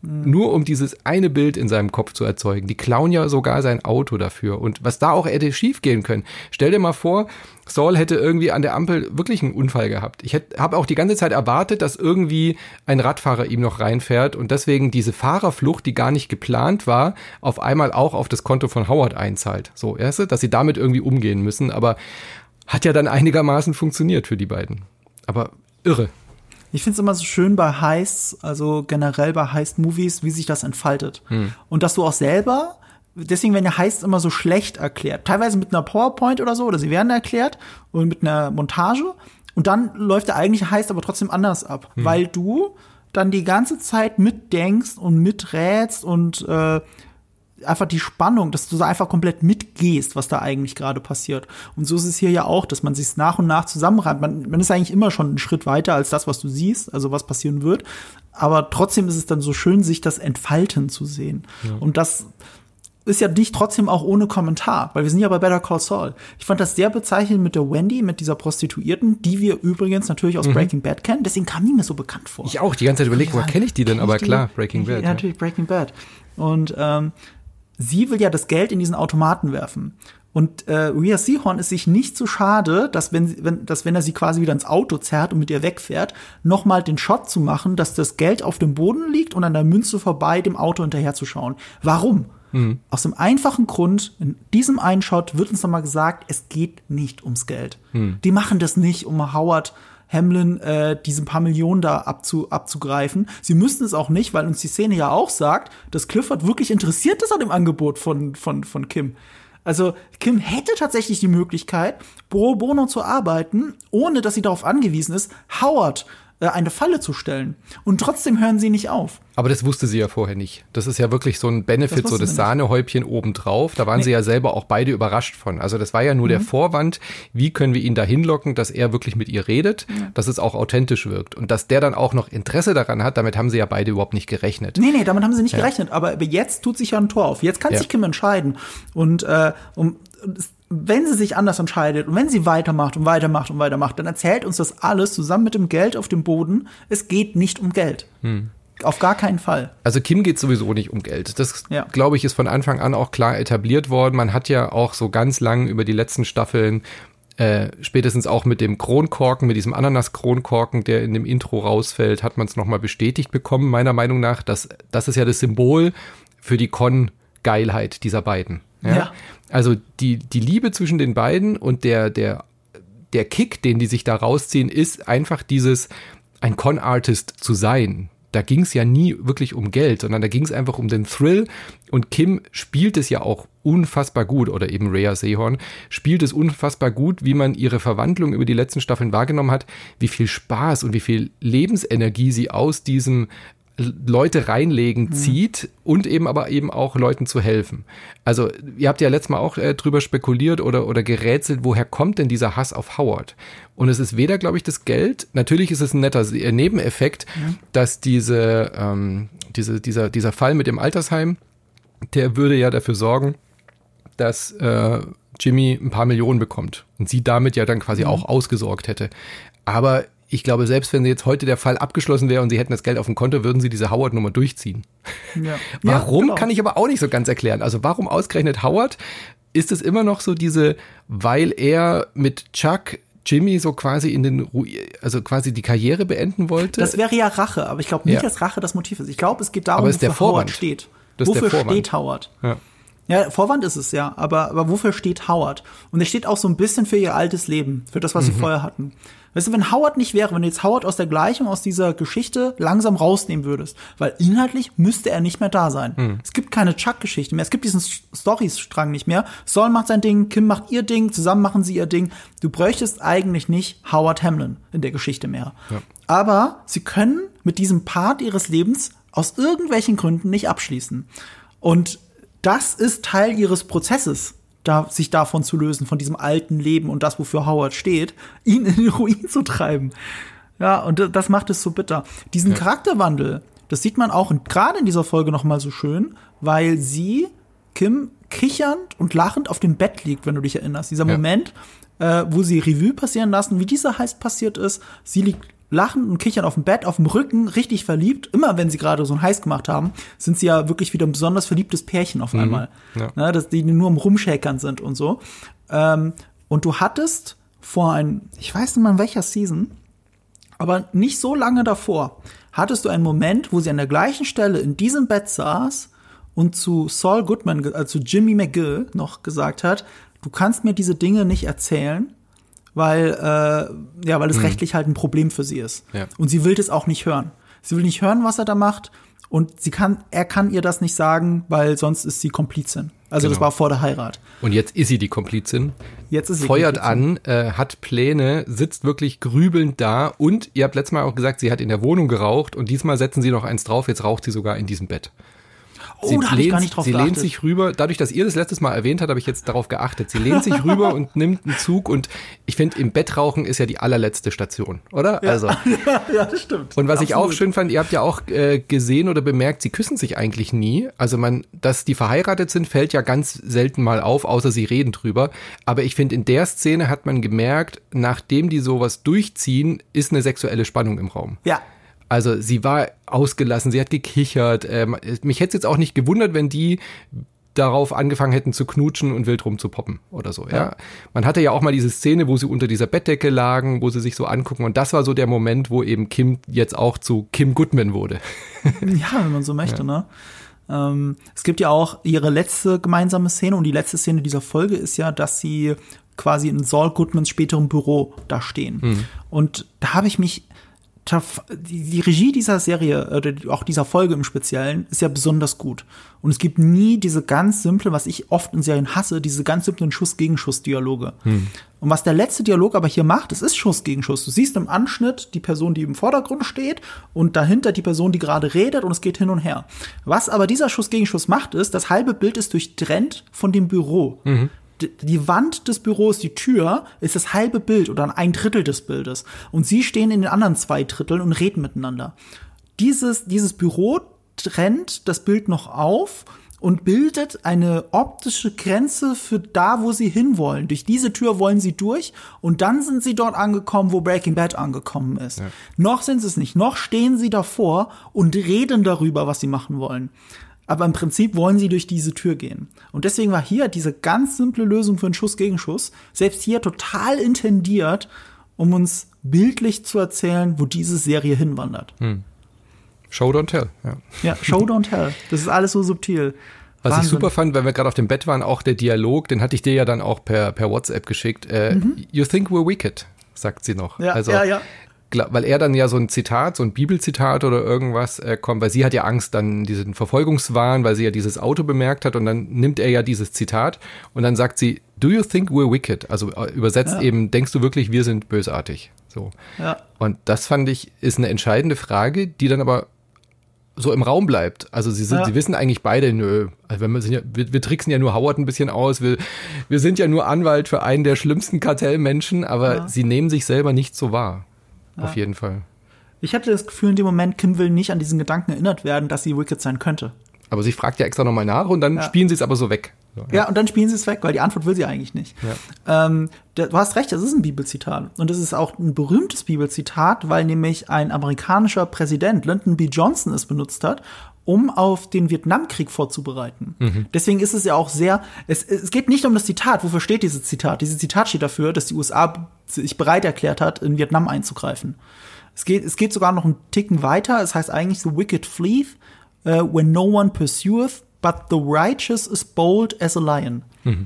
mhm. nur um dieses eine Bild in seinem Kopf zu erzeugen. Die klauen ja sogar sein Auto dafür. Und was da auch hätte schiefgehen können. Stell dir mal vor, Saul hätte irgendwie an der Ampel wirklich einen Unfall gehabt. Ich habe auch die ganze Zeit erwartet, dass irgendwie ein Radfahrer ihm noch reinfährt und deswegen diese Fahrerflucht, die gar nicht geplant war, auf einmal auch auf das Konto von Howard einzahlt. So, erste, dass sie damit irgendwie umgehen müssen, aber hat ja dann einigermaßen funktioniert für die beiden. Aber irre. Ich finde es immer so schön bei Heists, also generell bei Heist-Movies, wie sich das entfaltet. Hm. Und dass du auch selber deswegen werden ja Heists immer so schlecht erklärt. Teilweise mit einer PowerPoint oder so, oder sie werden erklärt und mit einer Montage. Und dann läuft der eigentliche Heist aber trotzdem anders ab, hm. weil du dann die ganze Zeit mitdenkst und miträtst und äh, einfach die Spannung, dass du da einfach komplett mitgehst, was da eigentlich gerade passiert. Und so ist es hier ja auch, dass man sich nach und nach zusammenreimt. Man, man ist eigentlich immer schon einen Schritt weiter als das, was du siehst, also was passieren wird. Aber trotzdem ist es dann so schön, sich das entfalten zu sehen. Ja. Und das ist ja nicht trotzdem auch ohne Kommentar, weil wir sind ja bei Better Call Saul. Ich fand das sehr bezeichnend mit der Wendy, mit dieser Prostituierten, die wir übrigens natürlich aus mhm. Breaking Bad kennen. Deswegen kam die mir so bekannt vor. Ich auch, die ganze Zeit überlegt, woher kenne ich die denn? Aber klar, Breaking Bad. Ja, natürlich Breaking Bad. Und ähm, sie will ja das Geld in diesen Automaten werfen. Und äh, Rhea Seahorn ist sich nicht so schade, dass wenn, wenn, dass wenn er sie quasi wieder ins Auto zerrt und mit ihr wegfährt, nochmal den Shot zu machen, dass das Geld auf dem Boden liegt und an der Münze vorbei dem Auto hinterherzuschauen. Warum? Mhm. Aus dem einfachen Grund, in diesem einen Shot wird uns nochmal gesagt, es geht nicht ums Geld. Mhm. Die machen das nicht, um Howard Hamlin äh, diese paar Millionen da abzu, abzugreifen. Sie müssten es auch nicht, weil uns die Szene ja auch sagt, dass Clifford wirklich interessiert ist an dem Angebot von, von, von Kim. Also Kim hätte tatsächlich die Möglichkeit, pro bono zu arbeiten, ohne dass sie darauf angewiesen ist, Howard eine Falle zu stellen. Und trotzdem hören sie nicht auf. Aber das wusste sie ja vorher nicht. Das ist ja wirklich so ein Benefit, so das Sahnehäubchen obendrauf. Da waren nee. sie ja selber auch beide überrascht von. Also das war ja nur mhm. der Vorwand, wie können wir ihn da hinlocken, dass er wirklich mit ihr redet, ja. dass es auch authentisch wirkt. Und dass der dann auch noch Interesse daran hat, damit haben sie ja beide überhaupt nicht gerechnet. Nee, nee, damit haben sie nicht ja. gerechnet. Aber jetzt tut sich ja ein Tor auf. Jetzt kann ja. sich Kim entscheiden. Und äh, um, wenn sie sich anders entscheidet und wenn sie weitermacht und weitermacht und weitermacht, dann erzählt uns das alles zusammen mit dem Geld auf dem Boden. Es geht nicht um Geld. Hm. Auf gar keinen Fall. Also Kim geht sowieso nicht um Geld. Das, ja. glaube ich, ist von Anfang an auch klar etabliert worden. Man hat ja auch so ganz lang über die letzten Staffeln äh, spätestens auch mit dem Kronkorken, mit diesem Ananas-Kronkorken, der in dem Intro rausfällt, hat man es nochmal bestätigt bekommen, meiner Meinung nach. Dass, das ist ja das Symbol für die Con-Geilheit dieser beiden. Ja? ja. Also die, die Liebe zwischen den beiden und der, der, der Kick, den die sich da rausziehen, ist einfach dieses, ein Con-Artist zu sein da ging es ja nie wirklich um Geld, sondern da ging es einfach um den Thrill. Und Kim spielt es ja auch unfassbar gut, oder eben Rhea Seehorn spielt es unfassbar gut, wie man ihre Verwandlung über die letzten Staffeln wahrgenommen hat, wie viel Spaß und wie viel Lebensenergie sie aus diesem Leute reinlegen mhm. zieht und eben aber eben auch Leuten zu helfen. Also ihr habt ja letztes Mal auch äh, drüber spekuliert oder, oder gerätselt, woher kommt denn dieser Hass auf Howard? Und es ist weder, glaube ich, das Geld, natürlich ist es ein netter äh, Nebeneffekt, mhm. dass diese, ähm, diese, dieser, dieser Fall mit dem Altersheim, der würde ja dafür sorgen, dass äh, Jimmy ein paar Millionen bekommt und sie damit ja dann quasi mhm. auch ausgesorgt hätte. Aber ich glaube, selbst wenn jetzt heute der Fall abgeschlossen wäre und sie hätten das Geld auf dem Konto, würden sie diese Howard-Nummer durchziehen. Ja. warum, ja, genau. kann ich aber auch nicht so ganz erklären. Also warum ausgerechnet Howard? Ist es immer noch so diese, weil er mit Chuck Jimmy so quasi in den, also quasi die Karriere beenden wollte? Das wäre ja Rache, aber ich glaube nicht, ja. dass Rache das Motiv ist. Ich glaube, es geht darum, wofür Howard steht. Das wofür steht Howard? Ja. Ja, Vorwand ist es ja, aber, aber wofür steht Howard? Und er steht auch so ein bisschen für ihr altes Leben, für das, was mhm. sie vorher hatten. Weißt du, wenn Howard nicht wäre, wenn du jetzt Howard aus der Gleichung, aus dieser Geschichte langsam rausnehmen würdest, weil inhaltlich müsste er nicht mehr da sein. Mhm. Es gibt keine Chuck-Geschichte mehr, es gibt diesen Stories-Strang nicht mehr. Saul macht sein Ding, Kim macht ihr Ding, zusammen machen sie ihr Ding. Du bräuchtest eigentlich nicht Howard Hamlin in der Geschichte mehr. Ja. Aber sie können mit diesem Part ihres Lebens aus irgendwelchen Gründen nicht abschließen. Und das ist Teil ihres Prozesses, da, sich davon zu lösen, von diesem alten Leben und das, wofür Howard steht, ihn in den Ruin zu treiben. Ja, und das macht es so bitter. Diesen ja. Charakterwandel, das sieht man auch gerade in dieser Folge noch mal so schön, weil sie, Kim, kichernd und lachend auf dem Bett liegt, wenn du dich erinnerst. Dieser ja. Moment, äh, wo sie Revue passieren lassen, wie dieser heiß passiert ist. Sie liegt lachen und kichern auf dem Bett, auf dem Rücken, richtig verliebt. Immer wenn sie gerade so ein Heiß gemacht haben, sind sie ja wirklich wieder ein besonders verliebtes Pärchen auf mhm. einmal. Ja. ja. dass die nur am Rumschäkern sind und so. Ähm, und du hattest vor ein, ich weiß nicht mal in welcher Season, aber nicht so lange davor, hattest du einen Moment, wo sie an der gleichen Stelle in diesem Bett saß und zu Saul Goodman, also zu Jimmy McGill noch gesagt hat, du kannst mir diese Dinge nicht erzählen, weil, äh, ja, weil es mhm. rechtlich halt ein Problem für sie ist. Ja. Und sie will das auch nicht hören. Sie will nicht hören, was er da macht. Und sie kann, er kann ihr das nicht sagen, weil sonst ist sie Komplizin. Also genau. das war vor der Heirat. Und jetzt ist sie die Komplizin. Jetzt ist sie Feuert Komplizin. an, äh, hat Pläne, sitzt wirklich grübelnd da. Und ihr habt letztes Mal auch gesagt, sie hat in der Wohnung geraucht. Und diesmal setzen sie noch eins drauf. Jetzt raucht sie sogar in diesem Bett. Oh, sie da habe ich gar nicht drauf Sie geachtet. lehnt sich rüber, dadurch, dass ihr das letztes Mal erwähnt habt, habe ich jetzt darauf geachtet. Sie lehnt sich rüber und nimmt einen Zug und ich finde, im Bett rauchen ist ja die allerletzte Station, oder? Ja. Also. ja, das stimmt. Und was Absolut. ich auch schön fand, ihr habt ja auch äh, gesehen oder bemerkt, sie küssen sich eigentlich nie. Also man, dass die verheiratet sind, fällt ja ganz selten mal auf, außer sie reden drüber. Aber ich finde, in der Szene hat man gemerkt, nachdem die sowas durchziehen, ist eine sexuelle Spannung im Raum. Ja, also sie war ausgelassen, sie hat gekichert. Ähm, mich hätte es jetzt auch nicht gewundert, wenn die darauf angefangen hätten zu knutschen und wild rumzupoppen oder so, ja. ja. Man hatte ja auch mal diese Szene, wo sie unter dieser Bettdecke lagen, wo sie sich so angucken und das war so der Moment, wo eben Kim jetzt auch zu Kim Goodman wurde. ja, wenn man so möchte, ja. ne? Ähm, es gibt ja auch ihre letzte gemeinsame Szene und die letzte Szene dieser Folge ist ja, dass sie quasi in Saul Goodmans späterem Büro da stehen. Mhm. Und da habe ich mich die, die Regie dieser Serie, oder auch dieser Folge im Speziellen, ist ja besonders gut. Und es gibt nie diese ganz simple, was ich oft in Serien hasse, diese ganz simplen Schuss-Gegenschuss-Dialoge. Hm. Und was der letzte Dialog aber hier macht, es ist Schuss gegen Schuss. Du siehst im Anschnitt die Person, die im Vordergrund steht und dahinter die Person, die gerade redet und es geht hin und her. Was aber dieser Schuss gegen Schuss macht, ist, das halbe Bild ist durchtrennt von dem Büro. Mhm die Wand des Büros, die Tür, ist das halbe Bild oder ein Drittel des Bildes. Und sie stehen in den anderen zwei Dritteln und reden miteinander. Dieses, dieses Büro trennt das Bild noch auf und bildet eine optische Grenze für da, wo sie hinwollen. Durch diese Tür wollen sie durch und dann sind sie dort angekommen, wo Breaking Bad angekommen ist. Ja. Noch sind sie es nicht, noch stehen sie davor und reden darüber, was sie machen wollen aber im Prinzip wollen sie durch diese Tür gehen. Und deswegen war hier diese ganz simple Lösung für einen Schuss gegen Schuss, selbst hier total intendiert, um uns bildlich zu erzählen, wo diese Serie hinwandert. Hm. Show don't tell, ja. Ja, Show don't tell. Das ist alles so subtil. Was Wahnsinn. ich super fand, weil wir gerade auf dem Bett waren, auch der Dialog, den hatte ich dir ja dann auch per, per WhatsApp geschickt. Äh, mhm. You think we're wicked, sagt sie noch. Ja, also, ja, ja weil er dann ja so ein Zitat, so ein Bibelzitat oder irgendwas äh, kommt, weil sie hat ja Angst, dann diesen Verfolgungswahn, weil sie ja dieses Auto bemerkt hat und dann nimmt er ja dieses Zitat und dann sagt sie, do you think we're wicked? Also äh, übersetzt ja. eben, denkst du wirklich, wir sind bösartig? So. Ja. Und das fand ich, ist eine entscheidende Frage, die dann aber so im Raum bleibt. Also sie sind, ja. sie wissen eigentlich beide, nö, also wenn wir, sind ja, wir, wir tricksen ja nur Howard ein bisschen aus, wir, wir sind ja nur Anwalt für einen der schlimmsten Kartellmenschen, aber ja. sie nehmen sich selber nicht so wahr. Ja. Auf jeden Fall. Ich hatte das Gefühl in dem Moment, Kim will nicht an diesen Gedanken erinnert werden, dass sie Wicked sein könnte. Aber sie fragt ja extra nochmal nach und dann ja. spielen sie es aber so weg. So, ja. ja. und dann spielen sie es weg, weil die Antwort will sie eigentlich nicht. Ja. Ähm, du hast recht, das ist ein Bibelzitat. Und es ist auch ein berühmtes Bibelzitat, weil nämlich ein amerikanischer Präsident, Lyndon B. Johnson, es benutzt hat, um auf den Vietnamkrieg vorzubereiten. Mhm. Deswegen ist es ja auch sehr, es, es geht nicht um das Zitat, wofür steht dieses Zitat? Dieses Zitat steht dafür, dass die USA sich bereit erklärt hat, in Vietnam einzugreifen. Es geht, es geht sogar noch einen Ticken weiter, es heißt eigentlich so wicked fleeth, uh, when no one pursueth, but the righteous is bold as a lion. Mhm.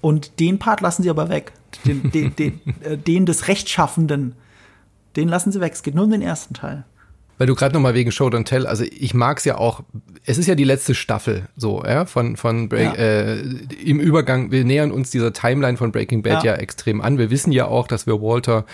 Und den Part lassen sie aber weg. Den, den, den, äh, den des Rechtschaffenden. Den lassen sie weg. Es geht nur um den ersten Teil. Weil du gerade nochmal wegen Show Don't Tell, also ich mag's ja auch, es ist ja die letzte Staffel so, ja, von, von Break, ja. äh, im Übergang, wir nähern uns dieser Timeline von Breaking Bad ja. ja extrem an. Wir wissen ja auch, dass wir Walter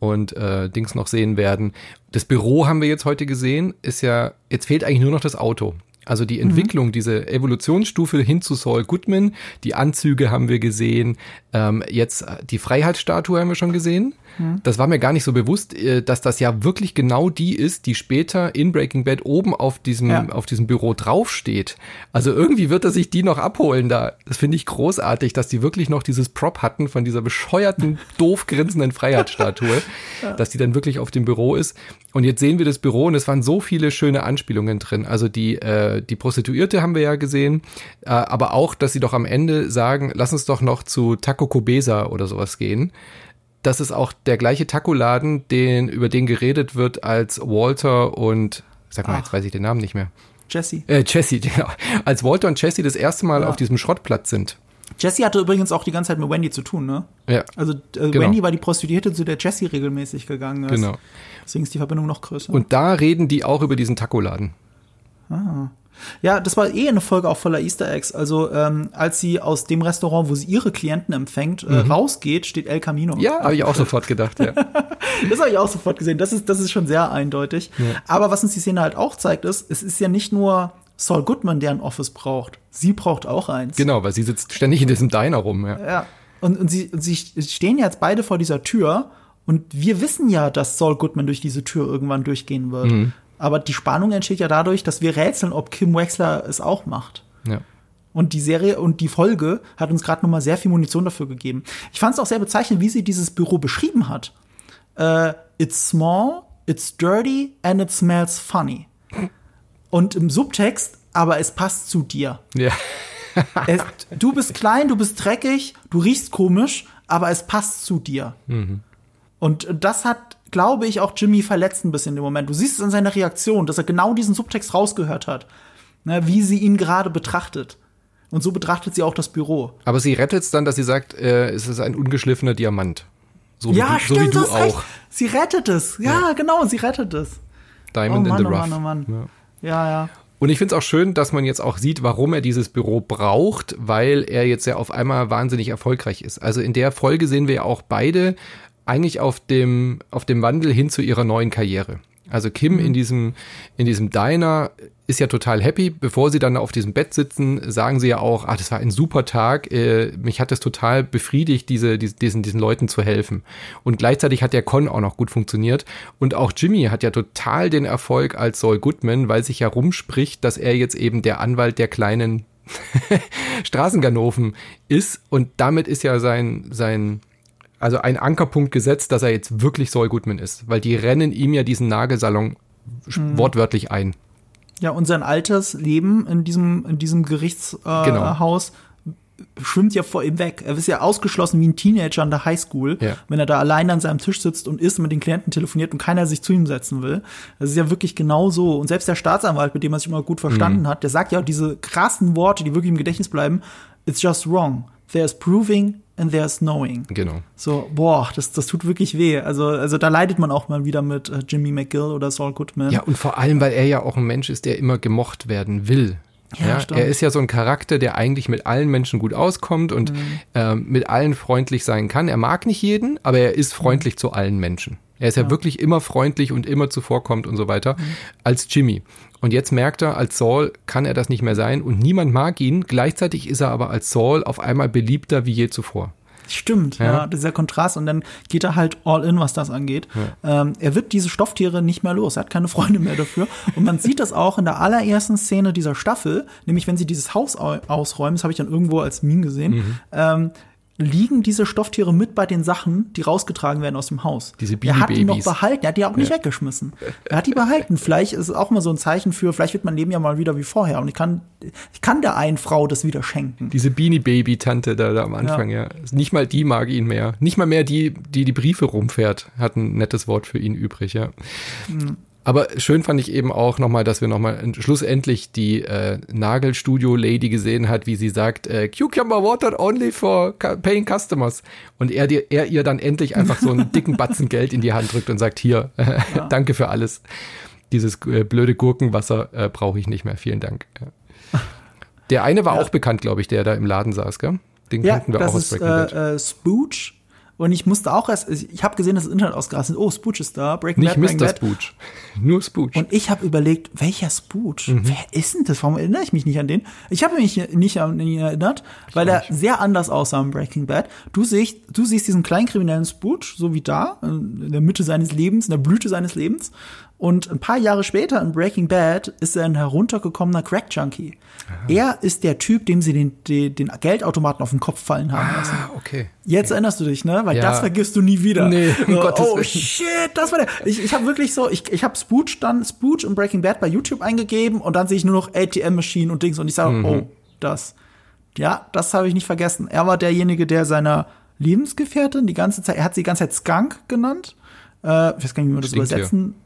und äh, Dings noch sehen werden. Das Büro haben wir jetzt heute gesehen, ist ja, jetzt fehlt eigentlich nur noch das Auto. Also die mhm. Entwicklung, mhm. diese Evolutionsstufe hin zu Saul Goodman, die Anzüge haben wir gesehen, ähm, jetzt die Freiheitsstatue haben wir schon gesehen. Mhm. Das war mir gar nicht so bewusst, äh, dass das ja wirklich genau die ist, die später in Breaking Bad oben auf diesem, ja. auf diesem Büro draufsteht. Also irgendwie wird er sich die noch abholen da. Das finde ich großartig, dass die wirklich noch dieses Prop hatten von dieser bescheuerten, doof grinsenden Freiheitsstatue, ja. dass die dann wirklich auf dem Büro ist. Und jetzt sehen wir das Büro und es waren so viele schöne Anspielungen drin. Also die, äh, die Prostituierte haben wir ja gesehen, äh, aber auch, dass sie doch am Ende sagen, lass uns doch noch zu Taco Cobesa oder sowas gehen das ist auch der gleiche Taco-Laden, den, über den geredet wird, als Walter und, sag mal, Ach. jetzt weiß ich den Namen nicht mehr. Jesse. Äh, Jesse, genau. Als Walter und Jesse das erste Mal ja. auf diesem Schrottplatz sind. Jesse hatte übrigens auch die ganze Zeit mit Wendy zu tun, ne? Ja. Also äh, genau. Wendy war die Prostituierte, zu der Jesse regelmäßig gegangen ist. Genau. Deswegen ist die Verbindung noch größer. Und da reden die auch über diesen Taco-Laden. Ah. Ja, das war eh eine Folge auch voller Easter Eggs. Also ähm, als sie aus dem Restaurant, wo sie ihre Klienten empfängt, äh, mhm. rausgeht, steht El Camino. Ja, habe ich auch sofort gedacht. Ja. das habe ich auch sofort gesehen. Das ist das ist schon sehr eindeutig. Ja. Aber was uns die Szene halt auch zeigt, ist, es ist ja nicht nur Saul Goodman, der ein Office braucht. Sie braucht auch eins. Genau, weil sie sitzt ständig in diesem Diner rum. Ja. ja. Und, und sie, und sie stehen jetzt beide vor dieser Tür. Und wir wissen ja, dass Saul Goodman durch diese Tür irgendwann durchgehen wird. Mhm. Aber die Spannung entsteht ja dadurch, dass wir rätseln, ob Kim Wexler es auch macht. Ja. Und die Serie und die Folge hat uns gerade noch mal sehr viel Munition dafür gegeben. Ich fand es auch sehr bezeichnend, wie sie dieses Büro beschrieben hat. Uh, it's small, it's dirty and it smells funny. Und im Subtext, aber es passt zu dir. Ja. es, du bist klein, du bist dreckig, du riechst komisch, aber es passt zu dir. Mhm. Und das hat glaube ich, auch Jimmy verletzt ein bisschen im Moment. Du siehst es an seiner Reaktion, dass er genau diesen Subtext rausgehört hat, ne, wie sie ihn gerade betrachtet. Und so betrachtet sie auch das Büro. Aber sie rettet es dann, dass sie sagt, äh, es ist ein ungeschliffener Diamant. So wie ja, du, stimmt, so wie du auch. Sie rettet es. Ja, ja. genau, sie rettet es. Diamond oh Mann, in the Rough. Oh Mann, oh Mann. Ja, ja. ja. Und ich finde es auch schön, dass man jetzt auch sieht, warum er dieses Büro braucht, weil er jetzt ja auf einmal wahnsinnig erfolgreich ist. Also in der Folge sehen wir ja auch beide eigentlich auf dem, auf dem Wandel hin zu ihrer neuen Karriere. Also Kim mhm. in diesem, in diesem Diner ist ja total happy. Bevor sie dann auf diesem Bett sitzen, sagen sie ja auch, ah, das war ein super Tag. Äh, mich hat es total befriedigt, diese, diese, diesen, diesen Leuten zu helfen. Und gleichzeitig hat der Con auch noch gut funktioniert. Und auch Jimmy hat ja total den Erfolg als Saul Goodman, weil sich ja rumspricht, dass er jetzt eben der Anwalt der kleinen Straßenganoven ist. Und damit ist ja sein, sein, also ein Ankerpunkt gesetzt, dass er jetzt wirklich Saul Goodman ist. Weil die rennen ihm ja diesen Nagelsalon mhm. wortwörtlich ein. Ja, und sein altes Leben in diesem, in diesem Gerichtshaus äh, genau. schwimmt ja vor ihm weg. Er ist ja ausgeschlossen wie ein Teenager an der Highschool, ja. wenn er da allein an seinem Tisch sitzt und isst und mit den Klienten telefoniert und keiner sich zu ihm setzen will. Das ist ja wirklich genau so. Und selbst der Staatsanwalt, mit dem er sich immer gut verstanden mhm. hat, der sagt ja auch diese krassen Worte, die wirklich im Gedächtnis bleiben. It's just wrong. There's proving and there's knowing. Genau. So, boah, das, das tut wirklich weh. Also, also da leidet man auch mal wieder mit äh, Jimmy McGill oder Saul Goodman. Ja, und vor allem, weil er ja auch ein Mensch ist, der immer gemocht werden will. Ja, ja er ist ja so ein Charakter, der eigentlich mit allen Menschen gut auskommt und mhm. äh, mit allen freundlich sein kann. Er mag nicht jeden, aber er ist freundlich mhm. zu allen Menschen. Er ist ja. ja. wirklich immer freundlich und immer zuvorkommt und so weiter mhm. als Jimmy. Und jetzt merkt er, als Saul kann er das nicht mehr sein und niemand mag ihn. Gleichzeitig ist er aber als Saul auf einmal beliebter wie je zuvor. Stimmt, ja. ja, dieser Kontrast. Und dann geht er halt all in, was das angeht. Ja. Ähm, er wird diese Stofftiere nicht mehr los. Er hat keine Freunde mehr dafür. Und man sieht das auch in der allerersten Szene dieser Staffel, nämlich wenn sie dieses Haus ausräumen, das habe ich dann irgendwo als Meme gesehen. Mhm. Ähm, liegen diese Stofftiere mit bei den Sachen, die rausgetragen werden aus dem Haus. Diese Er hat die noch behalten, er hat die auch nicht ja. weggeschmissen. Er hat die behalten. Vielleicht ist es auch mal so ein Zeichen für, vielleicht wird mein Leben ja mal wieder wie vorher. Und ich kann, ich kann der einen Frau das wieder schenken. Diese Beanie Baby Tante da, da am Anfang, ja. ja. Nicht mal die mag ihn mehr. Nicht mal mehr die, die die Briefe rumfährt, hat ein nettes Wort für ihn übrig, ja. Mhm. Aber schön fand ich eben auch nochmal, dass wir nochmal schlussendlich die äh, Nagelstudio-Lady gesehen hat, wie sie sagt, äh, Cucumber Water only for paying customers. Und er, dir, er ihr dann endlich einfach so einen dicken Batzen Geld in die Hand drückt und sagt, hier, äh, ja. danke für alles. Dieses äh, blöde Gurkenwasser äh, brauche ich nicht mehr. Vielen Dank. Der eine war ja. auch bekannt, glaube ich, der da im Laden saß, gell? Den ja, kannten wir auch aus Breaking Bad. Äh, äh, Spooch und ich musste auch erst, ich habe gesehen, dass das Internet ausgerastet ist. Oh, Spooch ist da. Breaking Nicht Bad, Breaking Mr. Bad. Spooch. Nur Spooch. Und ich habe überlegt, welcher Spooch? Mhm. Wer ist denn das? Warum erinnere ich mich nicht an den? Ich habe mich nicht an ihn erinnert, weil er sehr anders aussah im Breaking Bad. Du siehst, du siehst diesen kleinen kriminellen Spooch, so wie da, in der Mitte seines Lebens, in der Blüte seines Lebens. Und ein paar Jahre später in Breaking Bad ist er ein heruntergekommener Crack-Junkie. Er ist der Typ, dem sie den, den, den, Geldautomaten auf den Kopf fallen haben ah, lassen. okay. Jetzt erinnerst du dich, ne? Weil ja. das vergisst du nie wieder. Nee, um so, oh shit, das war der. Ich, ich habe wirklich so, ich, ich habe Spooch dann, Spooch und Breaking Bad bei YouTube eingegeben und dann sehe ich nur noch ATM-Maschinen und Dings und ich sage, mhm. oh, das. Ja, das habe ich nicht vergessen. Er war derjenige, der seiner Lebensgefährtin die ganze Zeit, er hat sie die ganze Zeit Skunk genannt. Äh, ich weiß gar nicht, wie man das Stinkt übersetzen. Hier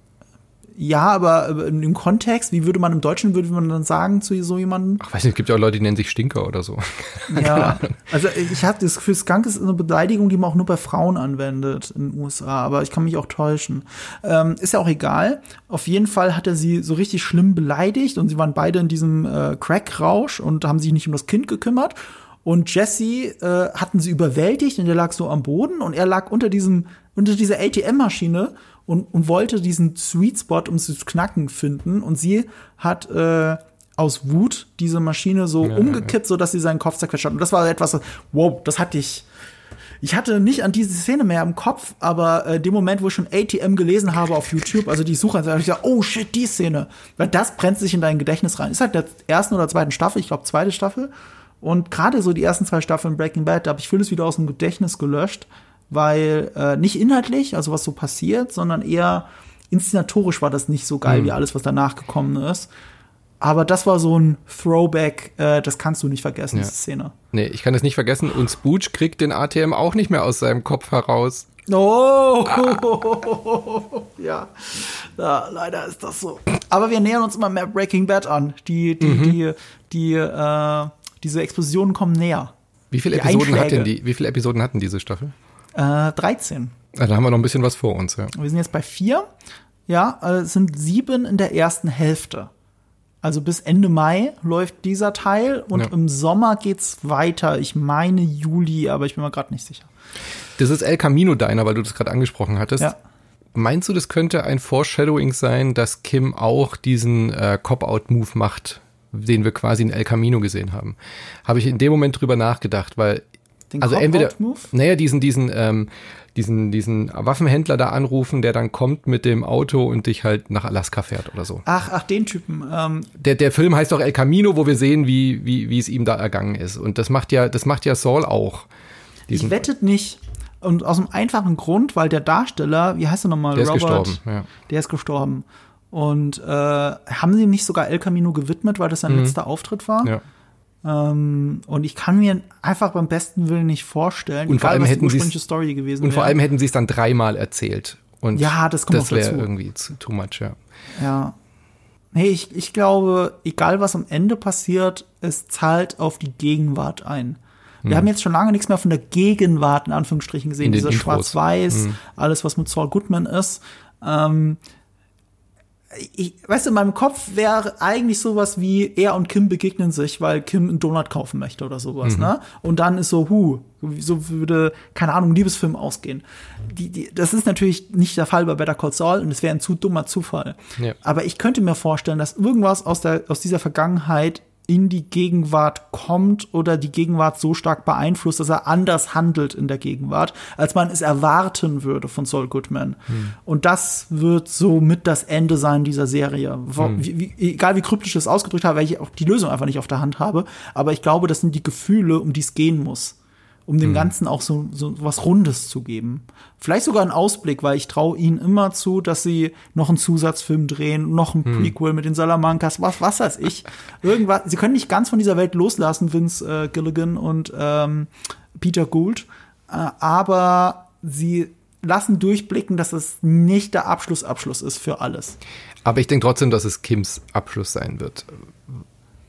ja, aber im Kontext, wie würde man im Deutschen, würde man dann sagen zu so jemandem? Ach, weiß nicht, es gibt ja auch Leute, die nennen sich Stinker oder so. ja, also ich habe das Gefühl, Skunk ist eine Beleidigung, die man auch nur bei Frauen anwendet in den USA, aber ich kann mich auch täuschen. Ähm, ist ja auch egal. Auf jeden Fall hat er sie so richtig schlimm beleidigt und sie waren beide in diesem äh, Crack-Rausch und haben sich nicht um das Kind gekümmert. Und Jesse äh, hatten sie überwältigt und der lag so am Boden und er lag unter diesem unter dieser ATM-Maschine und, und wollte diesen Sweet Spot, um zu knacken, finden. Und sie hat äh, aus Wut diese Maschine so ja, umgekippt, so dass sie seinen Kopf zerquetscht hat. Und das war etwas, wow, das hatte ich. Ich hatte nicht an diese Szene mehr im Kopf, aber äh, dem Moment, wo ich schon ATM gelesen habe auf YouTube, also die Suche, habe ich gesagt, oh shit, die Szene. Weil das brennt sich in dein Gedächtnis rein. Ist halt der ersten oder zweiten Staffel, ich glaube zweite Staffel. Und gerade so die ersten zwei Staffeln Breaking Bad, da habe ich vieles wieder aus dem Gedächtnis gelöscht weil äh, nicht inhaltlich, also was so passiert, sondern eher inszenatorisch war das nicht so geil mhm. wie alles, was danach gekommen ist. Aber das war so ein Throwback, äh, das kannst du nicht vergessen, ja. diese Szene. Nee, ich kann das nicht vergessen. Und Spooch kriegt den ATM auch nicht mehr aus seinem Kopf heraus. Oh, ah. ja. ja, leider ist das so. Aber wir nähern uns immer mehr Breaking Bad an. Die, die, mhm. die, die, äh, diese Explosionen kommen näher. Wie viele Episoden hat denn die, wie viele Episoden hatten diese Staffel? Äh, 13. Ja, da haben wir noch ein bisschen was vor uns, ja. Wir sind jetzt bei vier. Ja, äh, es sind sieben in der ersten Hälfte. Also bis Ende Mai läuft dieser Teil und Ja. im Sommer geht's weiter. Ich meine Juli, aber ich bin mir gerade nicht sicher. Das ist El Camino Diner, weil du das gerade angesprochen hattest. Ja. Meinst du, das könnte ein Foreshadowing sein, dass Kim auch diesen äh, Cop-Out-Move macht, den wir quasi in El Camino gesehen haben? Habe ich in dem Moment drüber nachgedacht, weil Den also entweder, naja, diesen, diesen, ähm, diesen, diesen Waffenhändler da anrufen, der dann kommt mit dem Auto und dich halt nach Alaska fährt oder so. Ach, ach, den Typen. Ähm, Der, der Film heißt doch El Camino, wo wir sehen, wie, wie, wie es ihm da ergangen ist. Und das macht ja, das macht ja Saul auch. ich Diesen- wettet nicht. Und aus dem einfachen Grund, weil der Darsteller, wie heißt er nochmal? Der ist Robert, gestorben, ja. Der ist gestorben. Und äh, haben sie ihm nicht sogar El Camino gewidmet, weil das sein letzter Auftritt war? Mhm. Ja. Ähm, und ich kann mir einfach beim besten Willen nicht vorstellen, Und vor allem was hätten die ursprüngliche Story gewesen Und vor wäre. allem hätten sie es dann dreimal erzählt. Und Ja, das kommt das wäre irgendwie zu, too much, ja. Ja. Nee, ich, ich glaube, egal was am Ende passiert, es zahlt auf die Gegenwart ein. Wir haben jetzt schon lange nichts mehr von der Gegenwart in Anführungsstrichen gesehen. Hm. In Dieser Intros. Hm. Schwarz-Weiß, alles, was mit Saul Goodman ist. Ähm, ich, weißt du, in meinem Kopf wäre eigentlich sowas wie er und Kim begegnen sich, weil Kim einen Donut kaufen möchte oder sowas, Mhm. ne? Und dann ist so, hu, so würde, keine Ahnung, ein Liebesfilm ausgehen. Die, die, das ist natürlich nicht der Fall bei Better Call Saul und es wäre ein zu dummer Zufall. Ja. Aber ich könnte mir vorstellen, dass irgendwas aus, der, aus dieser Vergangenheit in die Gegenwart kommt oder die Gegenwart so stark beeinflusst, dass er anders handelt in der Gegenwart, als man es erwarten würde von Saul Goodman. Und das wird so mit das Ende sein dieser Serie. Wo, wie, wie, egal wie kryptisch ich es ausgedrückt habe, weil ich auch die Lösung einfach nicht auf der Hand habe, aber ich glaube, das sind die Gefühle, um die es gehen muss. Um dem Ganzen auch so, so was Rundes zu geben. Vielleicht sogar einen Ausblick, weil ich traue ihnen immer zu, dass sie noch einen Zusatzfilm drehen, noch ein Prequel mit den Salamancas, was, was weiß ich. Irgendwas. Sie können nicht ganz von dieser Welt loslassen, Vince äh, Gilligan und ähm, Peter Gould, äh, aber sie lassen durchblicken, dass es nicht der Abschluss Abschluss ist für alles. Aber ich denke trotzdem, dass es Kims Abschluss sein wird.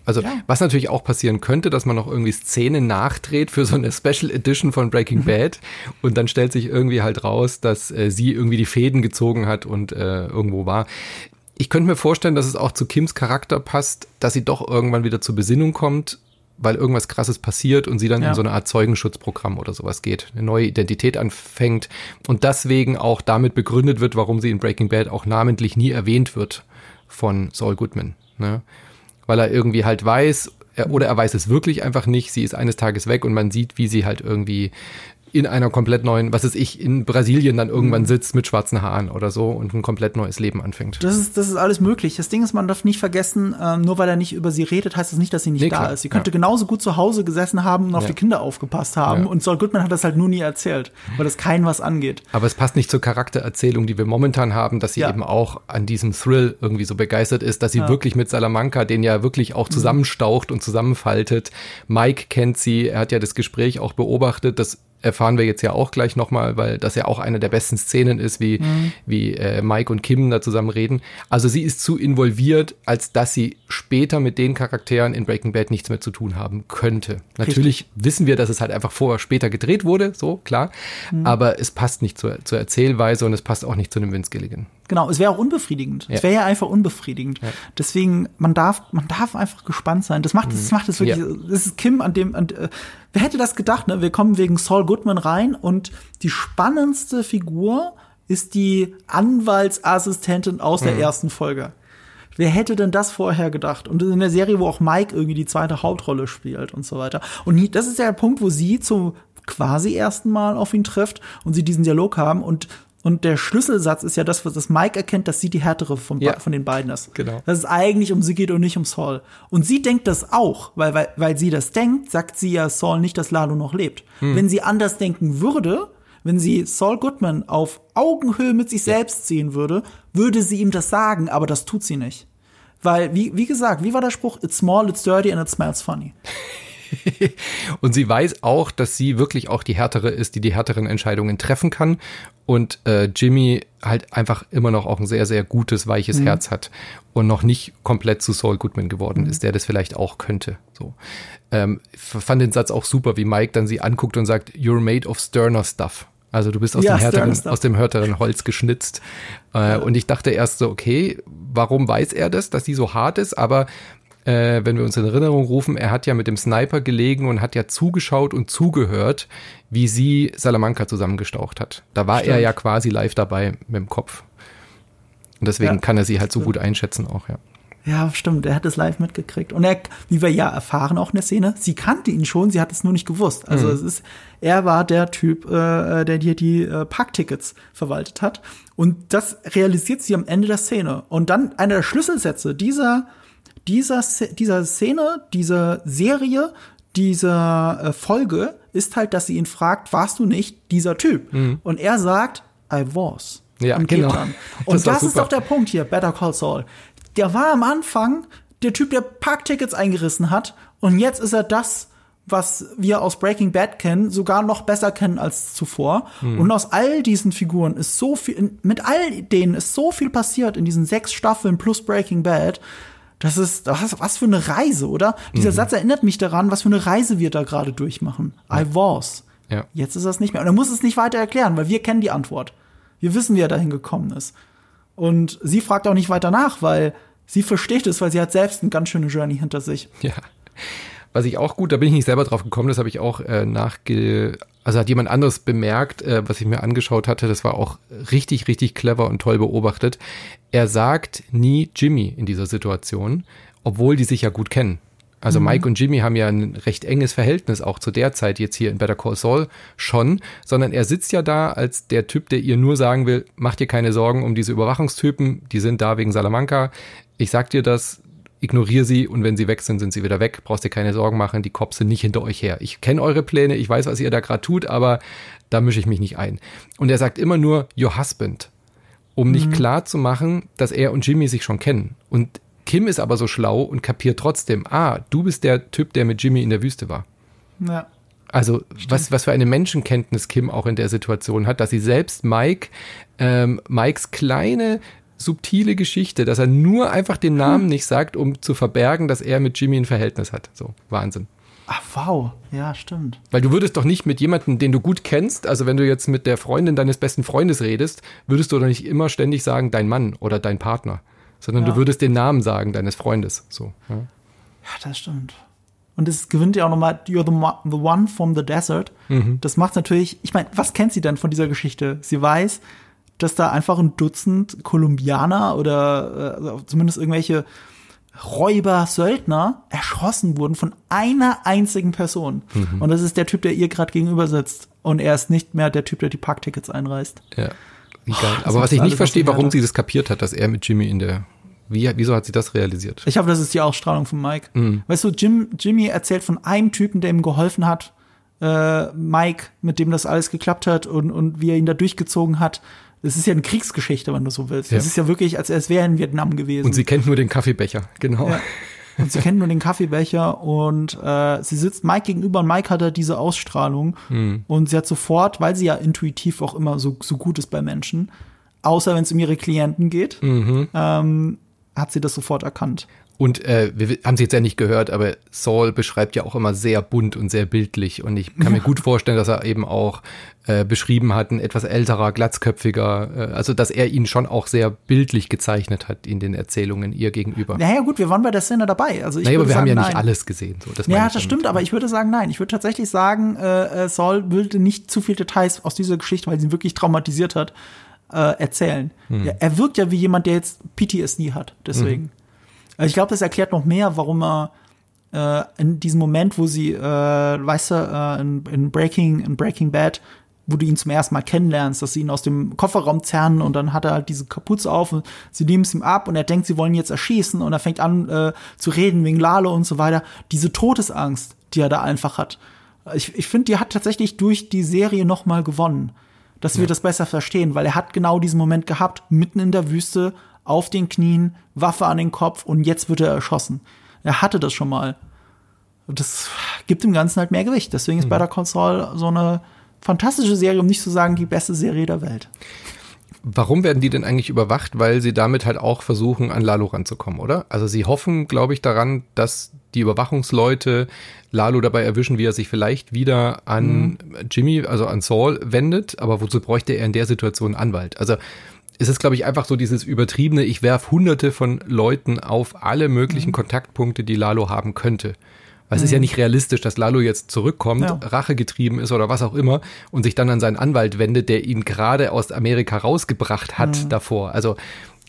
Also, Ja. was natürlich auch passieren könnte, dass man noch irgendwie Szenen nachdreht für so eine Special Edition von Mhm. Breaking Bad und dann stellt sich irgendwie halt raus, dass äh, sie irgendwie die Fäden gezogen hat und äh, irgendwo war. Ich könnte mir vorstellen, dass es auch zu Kims Charakter passt, dass sie doch irgendwann wieder zur Besinnung kommt, weil irgendwas krasses passiert und sie dann Ja. in so eine Art Zeugenschutzprogramm oder sowas geht, eine neue Identität anfängt und deswegen auch damit begründet wird, warum sie in Breaking Bad auch namentlich nie erwähnt wird von Saul Goodman. Ne? Weil er irgendwie halt weiß, er, oder er weiß es wirklich einfach nicht, sie ist eines Tages weg und man sieht, wie sie halt irgendwie in einer komplett neuen, was ist ich, in Brasilien dann Mhm. irgendwann sitzt mit schwarzen Haaren oder so und ein komplett neues Leben anfängt. Das ist, das ist alles möglich. Das Ding ist, man darf nicht vergessen, ähm, nur weil er nicht über sie redet, heißt das nicht, dass sie nicht Nee, da klar, ist. Sie könnte ja. genauso gut zu Hause gesessen haben und auf Ja. die Kinder aufgepasst haben. Ja. Und Saul Goodman hat das halt nur nie erzählt, weil das keinen was angeht. Aber es passt nicht zur Charaktererzählung, die wir momentan haben, dass sie eben auch an diesem Thrill irgendwie so begeistert ist, dass sie. Mhm. wirklich mit Salamanca, den ja wirklich auch zusammenstaucht und zusammenfaltet. Mike kennt sie, er hat ja das Gespräch auch beobachtet, das erfahren wir jetzt ja auch gleich nochmal, weil das ja auch eine der besten Szenen ist, wie, Mhm. wie äh, Mike und Kim da zusammen reden. Also sie ist zu involviert, als dass sie später mit den Charakteren in Breaking Bad nichts mehr zu tun haben könnte. Natürlich wissen wir, dass es halt einfach vorher später gedreht wurde, so klar, Mhm. aber es passt nicht zur, zur Erzählweise und es passt auch nicht zu einem Vince Gilligan. Genau, es wäre auch unbefriedigend. Es Ja. wäre ja einfach unbefriedigend. Deswegen, man darf, man darf einfach gespannt sein. Das macht es, das macht es wirklich, Mhm. Ja. das ist Kim an dem, an, äh, wer hätte das gedacht, ne? Wir kommen wegen Saul Goodman rein und die spannendste Figur ist die Anwaltsassistentin aus Mhm. der ersten Folge. Wer hätte denn das vorher gedacht? Und in der Serie, wo auch Mike irgendwie die zweite Hauptrolle spielt und so weiter. Und das ist ja der Punkt, wo sie zum quasi ersten Mal auf ihn trifft und sie diesen Dialog haben und und der Schlüsselsatz ist ja das, was das Mike erkennt, dass sie die härtere von, Ja. von den beiden ist. Genau. Dass es eigentlich um sie geht und nicht um Saul. Und sie denkt das auch, weil, weil, weil sie das denkt, sagt sie ja Saul nicht, dass Lalo noch lebt. Hm. Wenn sie anders denken würde, wenn sie Saul Goodman auf Augenhöhe mit sich selbst sehen würde, würde sie ihm das sagen, aber das tut sie nicht. Weil, wie, wie gesagt, wie war der Spruch? It's small, it's dirty and it smells funny. Und sie weiß auch, dass sie wirklich auch die härtere ist, die die härteren Entscheidungen treffen kann. Und äh, Jimmy halt einfach immer noch auch ein sehr, sehr gutes, weiches Herz hat und noch nicht komplett zu Saul Goodman geworden ist, der das vielleicht auch könnte. So. Ähm, fand den Satz auch super, wie Mike dann sie anguckt und sagt, You're made of sterner stuff. Also du bist aus, Ja, dem, härteren, aus dem härteren Holz geschnitzt. Äh, Und ich dachte erst so, okay, warum weiß er das, dass die so hart ist? Aber äh, wenn wir uns in Erinnerung rufen, er hat ja mit dem Sniper gelegen und hat ja zugeschaut und zugehört, wie sie Salamanca zusammengestaucht hat. Da war er Stimmt. ja quasi live dabei mit dem Kopf. Und deswegen Ja. kann er sie halt so gut einschätzen auch, ja. Ja, stimmt, er hat es live mitgekriegt. Und er, wie wir ja erfahren auch in der Szene, sie kannte ihn schon, sie hat es nur nicht gewusst. Also Mhm. es ist, er war der Typ, äh, der hier die äh, Parktickets verwaltet hat. Und das realisiert sie am Ende der Szene. Und dann einer der Schlüsselsätze dieser, dieser, dieser Szene, dieser Serie, dieser äh, Folge ist halt, dass sie ihn fragt, warst du nicht dieser Typ? Und er sagt, I was. Mhm. Ja, und genau. dann. Das Und war das, ist doch der Punkt hier, Better Call Saul. Der war am Anfang der Typ, der Parktickets eingerissen hat. Und jetzt ist er das, was wir aus Breaking Bad kennen, sogar noch besser kennen als zuvor. Hm. Und aus all diesen Figuren ist so viel, mit all denen ist so viel passiert in diesen sechs Staffeln plus Breaking Bad. Das ist, was, was für eine Reise, oder? Dieser Mhm. Satz erinnert mich daran, was für eine Reise wir da gerade durchmachen. I was. Ja. Jetzt ist das nicht mehr. Und er muss es nicht weiter erklären, weil wir kennen die Antwort. Wir wissen, wie er dahin gekommen ist. Und sie fragt auch nicht weiter nach, weil sie versteht es, weil sie hat selbst eine ganz schöne Journey hinter sich. Ja. Was ich auch gut, da bin ich nicht selber drauf gekommen, das habe ich auch äh, nachge... Also hat jemand anderes bemerkt, äh, was ich mir angeschaut hatte, das war auch richtig, richtig clever und toll beobachtet. Er sagt nie Jimmy in dieser Situation, obwohl die sich ja gut kennen. Also Mike und Jimmy haben ja ein recht enges Verhältnis auch zu der Zeit jetzt hier in Better Call Saul schon, sondern er sitzt ja da als der Typ, der ihr nur sagen will, mach dir keine Sorgen um diese Überwachungstypen, die sind da wegen Salamanca. Ich sag dir das, ignoriere sie und wenn sie weg sind, sind sie wieder weg. Brauchst dir keine Sorgen machen, die Cops sind nicht hinter euch her. Ich kenne eure Pläne, ich weiß, was ihr da gerade tut, aber da mische ich mich nicht ein. Und er sagt immer nur your husband, um nicht klar zu machen, dass er und Jimmy sich schon kennen. Und Kim ist aber so schlau und kapiert trotzdem, ah, du bist der Typ, der mit Jimmy in der Wüste war. Ja. Also was, was für eine Menschenkenntnis Kim auch in der Situation hat, dass sie selbst Mike, ähm, Mikes kleine, subtile Geschichte, dass er nur einfach den Namen nicht sagt, um zu verbergen, dass er mit Jimmy ein Verhältnis hat. So, Wahnsinn. Ach, wow. Ja, stimmt. Weil du würdest doch nicht mit jemandem, den du gut kennst, also wenn du jetzt mit der Freundin deines besten Freundes redest, würdest du doch nicht immer ständig sagen, dein Mann oder dein Partner, sondern Ja. du würdest den Namen sagen deines Freundes. So. Ja. Ja, das stimmt. Und es gewinnt ja auch nochmal You're the, the one from the desert. Das macht natürlich, ich meine, was kennt sie denn von dieser Geschichte? Sie weiß, dass da einfach ein Dutzend Kolumbianer oder äh, also zumindest irgendwelche Räuber, Söldner erschossen wurden von einer einzigen Person. Und das ist der Typ, der ihr gerade gegenüber sitzt. Und er ist nicht mehr der Typ, der die Parktickets einreißt. Ja. Das Aber was ich nicht verstehe, warum härter. sie das kapiert hat, dass er mit Jimmy in der. Wie, wieso hat sie das realisiert? Ich hoffe, das ist die Ausstrahlung von Mike. Weißt du, Jim, Jimmy erzählt von einem Typen, der ihm geholfen hat, äh, Mike, mit dem das alles geklappt hat und, und wie er ihn da durchgezogen hat. Das ist ja eine Kriegsgeschichte, wenn du so willst. Das Ja. ist ja wirklich, als es wäre in Vietnam gewesen. Und sie kennt nur den Kaffeebecher, genau. Ja. Und sie kennt nur den Kaffeebecher und äh, sie sitzt Mike gegenüber und Mike hat da diese Ausstrahlung Hm. und sie hat sofort, weil sie ja intuitiv auch immer so, so gut ist bei Menschen, außer wenn es um ihre Klienten geht, Mhm. ähm, hat sie das sofort erkannt. Und äh, wir haben sie jetzt ja nicht gehört, aber Saul beschreibt ja auch immer sehr bunt und sehr bildlich. Und ich kann mir gut vorstellen, dass er eben auch äh, beschrieben hat, ein etwas älterer, glatzköpfiger, äh, also dass er ihn schon auch sehr bildlich gezeichnet hat in den Erzählungen ihr gegenüber. Naja, gut, wir waren bei der Szene dabei. Also ich naja, aber wir sagen, haben ja nein. nicht alles gesehen. So, das Ja, das stimmt, aber ich würde sagen, nein. Ich würde tatsächlich sagen, äh, äh, Saul würde nicht zu viel Details aus dieser Geschichte, weil sie ihn wirklich traumatisiert hat, äh, erzählen. Hm. Ja, er wirkt ja wie jemand, der jetzt PTSD hat, deswegen. Mhm. Also Ich glaube, das erklärt noch mehr, warum er äh, in diesem Moment, wo sie, äh, weißt du, äh, in, in Breaking, in Breaking Bad, wo du ihn zum ersten Mal kennenlernst, dass sie ihn aus dem Kofferraum zerren und dann hat er halt diese Kapuze auf und sie nehmen es ihm ab und er denkt, sie wollen ihn jetzt erschießen und er fängt an äh, zu reden wegen Lalo und so weiter. Diese Todesangst, die er da einfach hat. Ich, ich finde, die hat tatsächlich durch die Serie noch mal gewonnen, dass wir das besser verstehen, weil er hat genau diesen Moment gehabt, mitten in der Wüste, auf den Knien, Waffe an den Kopf und jetzt wird er erschossen. Er hatte das schon mal. Das gibt dem Ganzen halt mehr Gewicht. Deswegen ist Better Call Saul so eine fantastische Serie, um nicht zu sagen die beste Serie der Welt. Warum werden die denn eigentlich überwacht? Weil sie damit halt auch versuchen, an Lalo ranzukommen, oder? Also sie hoffen, glaube ich, daran, dass die Überwachungsleute Lalo dabei erwischen, wie er sich vielleicht wieder an mhm. Jimmy, also an Saul wendet, aber wozu bräuchte er in der Situation einen Anwalt? Also es ist, glaube ich, einfach so dieses übertriebene, ich werf hunderte von Leuten auf alle möglichen mhm. Kontaktpunkte, die Lalo haben könnte. Weil es ist ja mhm. nicht realistisch, dass Lalo jetzt zurückkommt, ja. Rache getrieben ist oder was auch immer und sich dann an seinen Anwalt wendet, der ihn gerade aus Amerika rausgebracht hat mhm. davor. Also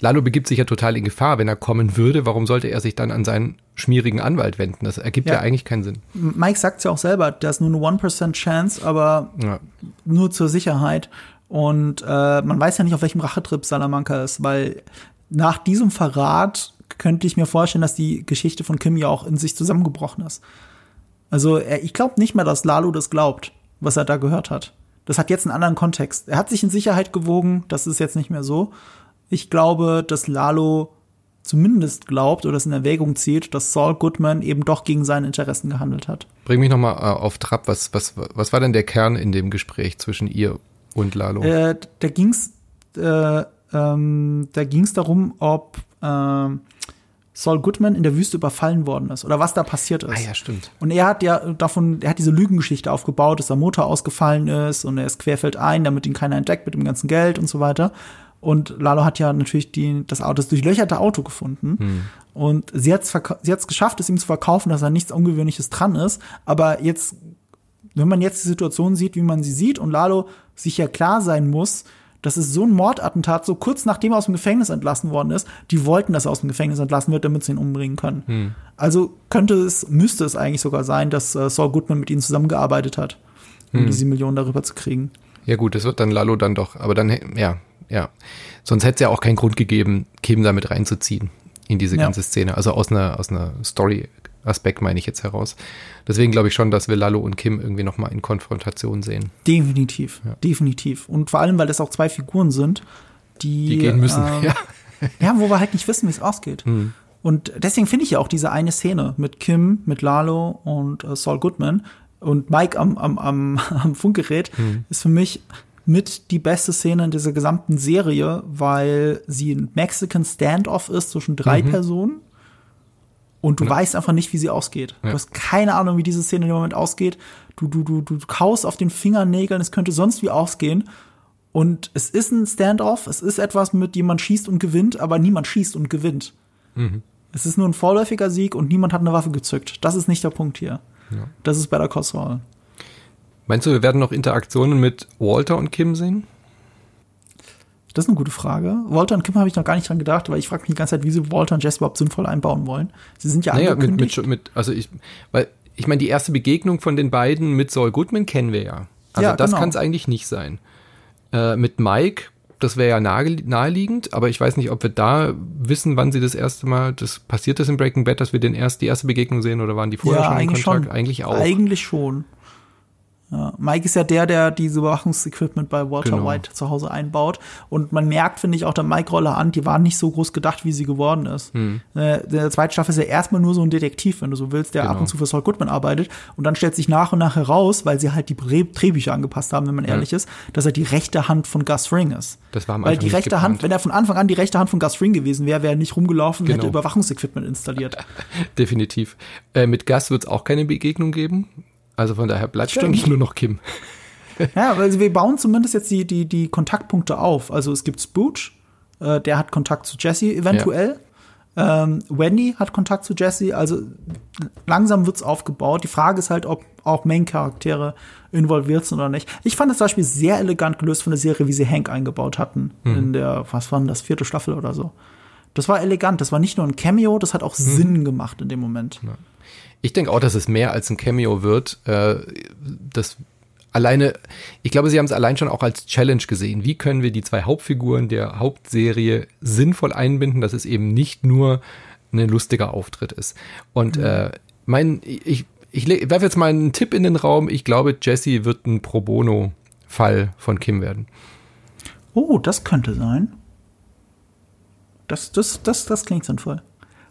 Lalo begibt sich ja total in Gefahr, wenn er kommen würde. Warum sollte er sich dann an seinen schmierigen Anwalt wenden? Das ergibt ja, ja eigentlich keinen Sinn. Mike sagt es ja auch selber, da ist nur eine 1% Chance, aber ja. nur zur Sicherheit. Und äh, man weiß ja nicht, auf welchem Rachetrip Salamanca ist, weil nach diesem Verrat könnte ich mir vorstellen, dass die Geschichte von Kim ja auch in sich zusammengebrochen ist. Also er, ich glaube nicht mehr, dass Lalo das glaubt, was er da gehört hat. Das hat jetzt einen anderen Kontext. Er hat sich in Sicherheit gewogen, das ist jetzt nicht mehr so. Ich glaube, dass Lalo zumindest glaubt oder es in Erwägung zieht, dass Saul Goodman eben doch gegen seine Interessen gehandelt hat. Bring mich nochmal äh, auf Trab. Was, was, was war denn der Kern in dem Gespräch zwischen ihr und Lalo? Äh, da ging's, äh, ähm, da ging's darum, ob äh, Saul Goodman in der Wüste überfallen worden ist oder was da passiert ist. Ah ja, stimmt. Und er hat ja davon, er hat diese Lügengeschichte aufgebaut, dass der Motor ausgefallen ist und er ist querfeldein, damit ihn keiner entdeckt mit dem ganzen Geld und so weiter. Und Lalo hat ja natürlich die, das, Auto, das durchlöcherte Auto gefunden. Hm. Und sie hat es geschafft, es ihm zu verkaufen, dass da nichts Ungewöhnliches dran ist. Aber jetzt, wenn man jetzt die Situation sieht, wie man sie sieht, und Lalo sich ja klar sein muss, das ist so ein Mordattentat, so kurz nachdem er aus dem Gefängnis entlassen worden ist. Die wollten, dass er aus dem Gefängnis entlassen wird, damit sie ihn umbringen können. Hm. Also könnte es, müsste es eigentlich sogar sein, dass äh, Saul Goodman mit ihnen zusammengearbeitet hat, um hm. diese Millionen darüber zu kriegen. Ja gut, das wird dann Lalo dann doch, aber dann, ja, ja. Sonst hätte es ja auch keinen Grund gegeben, Kim damit reinzuziehen in diese ja. ganze Szene. Also aus einer, aus einer Story Aspekt meine ich jetzt heraus. Deswegen glaube ich schon, dass wir Lalo und Kim irgendwie nochmal in Konfrontation sehen. Definitiv, ja. definitiv. Und vor allem, weil das auch zwei Figuren sind, die, die gehen müssen. Ähm, ja. ja, wo wir halt nicht wissen, wie es ausgeht. Mhm. Und deswegen finde ich ja auch diese eine Szene mit Kim, mit Lalo und äh, Saul Goodman und Mike am, am, am, am Funkgerät mhm. ist für mich mit die beste Szene in dieser gesamten Serie, weil sie ein Mexican Standoff ist zwischen drei mhm. Personen und du ja. weißt einfach nicht, wie sie ausgeht. Ja. Du hast keine Ahnung, wie diese Szene in dem Moment ausgeht. Du, du, du, du kaust auf den Fingernägeln, es könnte sonst wie ausgehen. Und es ist ein Standoff, es ist etwas, mit dem man schießt und gewinnt, aber niemand schießt und gewinnt. Mhm. Es ist nur ein vorläufiger Sieg und niemand hat eine Waffe gezückt. Das ist nicht der Punkt hier. Ja. Das ist bei der Call Meinst du, wir werden noch Interaktionen mit Walter und Kim sehen? Das ist eine gute Frage. Walter und Kim habe ich noch gar nicht dran gedacht, weil ich frage mich die ganze Zeit, wie sie Walter und Jess überhaupt sinnvoll einbauen wollen. Sie sind ja naja, mit, mit, mit, also ich, weil ich meine, die erste Begegnung von den beiden mit Saul Goodman kennen wir ja. Also ja, das genau. kann es eigentlich nicht sein. Äh, mit Mike, das wäre ja nahe, naheliegend, aber ich weiß nicht, ob wir da wissen, wann sie das erste Mal, das passiert das in Breaking Bad, dass wir den erst die erste Begegnung sehen oder waren die vorher ja, schon in Kontakt? Schon. Eigentlich auch. Eigentlich schon. Ja, Mike ist ja der, der diese Überwachungsequipment bei Walter genau. White zu Hause einbaut. Und man merkt, finde ich, auch der Mike-Rolle an, die war nicht so groß gedacht, wie sie geworden ist. Hm. Äh, der zweite Staffel ist ja erstmal nur so ein Detektiv, wenn du so willst, der genau. ab und zu für Saul Goodman arbeitet. Und dann stellt sich nach und nach heraus, weil sie halt die Drehbücher angepasst haben, wenn man ehrlich ja. ist, dass er die rechte Hand von Gus Fring ist. Das war am Weil die rechte geplant. Hand, wenn er von Anfang an die rechte Hand von Gus Fring gewesen wäre, wäre er nicht rumgelaufen genau. und hätte Überwachungsequipment installiert. Definitiv. Äh, mit Gus wird es auch keine Begegnung geben. Also von daher bleibt Stimmt. eigentlich nur noch Kim. Ja, also wir bauen zumindest jetzt die, die, die Kontaktpunkte auf. Also es gibt Spooch, äh, der hat Kontakt zu Jesse eventuell. Ja. Ähm, Wendy hat Kontakt zu Jesse. Also langsam wird's aufgebaut. Die Frage ist halt, ob auch Main-Charaktere involviert sind oder nicht. Ich fand das Beispiel sehr elegant gelöst von der Serie, wie sie Hank eingebaut hatten. Mhm. In der, was war denn das, vierte Staffel oder so. Das war elegant. Das war nicht nur ein Cameo, das hat auch mhm. Sinn gemacht in dem Moment. Ja. Ich denke auch, dass es mehr als ein Cameo wird. Äh, das alleine, ich glaube, sie haben es allein schon auch als Challenge gesehen. Wie können wir die zwei Hauptfiguren der Hauptserie sinnvoll einbinden, dass es eben nicht nur ein lustiger Auftritt ist. Und mhm. äh, mein, ich, ich werfe jetzt mal einen Tipp in den Raum. Ich glaube, Jesse wird ein Pro Bono-Fall von Kim werden. Oh, das könnte sein. Das, das, das, das klingt sinnvoll.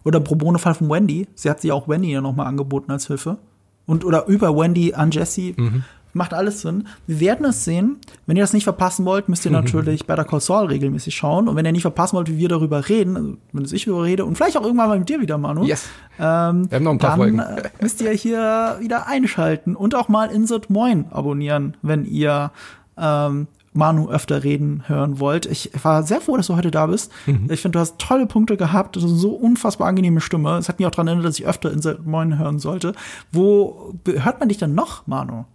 Oder Pro Bono-Fall von Wendy. Sie hat sich auch Wendy ja nochmal angeboten als Hilfe. Und, oder über Wendy an Jesse. Mhm. macht alles Sinn. Wir werden es sehen. Wenn ihr das nicht verpassen wollt, müsst ihr natürlich Better Call Saul regelmäßig schauen. Und wenn ihr nicht verpassen wollt, wie wir darüber reden, also wenn ich darüber rede und vielleicht auch irgendwann mal mit dir wieder, Manu, Yes. ähm, Wir haben noch ein paar dann Folgen. äh, müsst ihr hier wieder einschalten und auch mal Insert Moin abonnieren, wenn ihr ähm, Manu öfter reden hören wollt. Ich war sehr froh, dass du heute da bist. Mhm. Ich finde, du hast tolle Punkte gehabt, also so unfassbar angenehme Stimme. Es hat mich auch daran erinnert, dass ich öfter Insert Moin hören sollte. Wo hört man dich denn noch, Manu?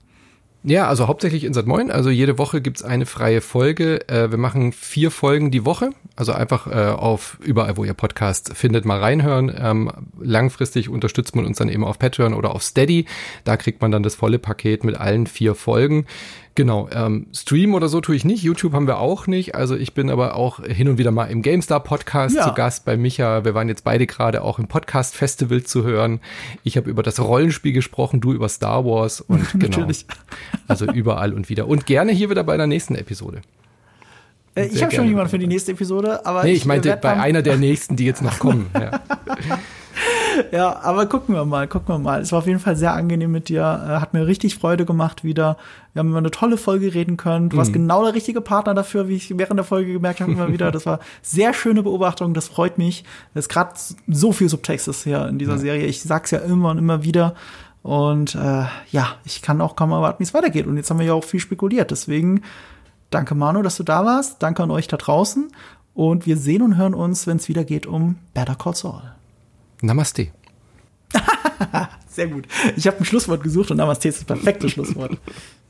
Ja, also hauptsächlich Insert Moin. Also jede Woche gibt's eine freie Folge. Äh, wir machen vier Folgen die Woche. Also einfach äh, auf überall, wo ihr Podcast findet, mal reinhören. Ähm, langfristig unterstützt man uns dann eben auf Patreon oder auf Steady. Da kriegt man dann das volle Paket mit allen vier Folgen. Genau, ähm, Stream oder so tue ich nicht. YouTube haben wir auch nicht. Also ich bin aber auch hin und wieder mal im GameStar Podcast Ja. zu Gast bei Micha. Wir waren jetzt beide gerade auch im Podcast Festival zu hören. Ich habe über das Rollenspiel gesprochen, du über Star Wars und genau. Natürlich. Also überall und wieder. Und gerne hier wieder bei der nächsten Episode. Äh, ich habe schon jemanden für die nächste Episode, aber Nee, ich meinte werd bei einer der nächsten, die jetzt noch kommen. Ja. Ja, aber gucken wir mal, gucken wir mal. Es war auf jeden Fall sehr angenehm mit dir. Äh, Hat mir richtig Freude gemacht wieder. Wir haben über eine tolle Folge reden können. Du warst genau der richtige Partner dafür, wie ich während der Folge gemerkt habe, immer wieder. Das war sehr schöne Beobachtung. Das freut mich. Es ist gerade so viel Subtext ist hier in dieser Serie. Ich sag's ja immer und immer wieder. Und äh, ja, ich kann auch kaum erwarten, wie es weitergeht. Und jetzt haben wir ja auch viel spekuliert. Deswegen danke Manu, dass du da warst. Danke an euch da draußen. Und wir sehen und hören uns, wenn es wieder geht um Better Call Saul. Namaste. Sehr gut. Ich habe ein Schlusswort gesucht und Namaste ist das perfekte Schlusswort.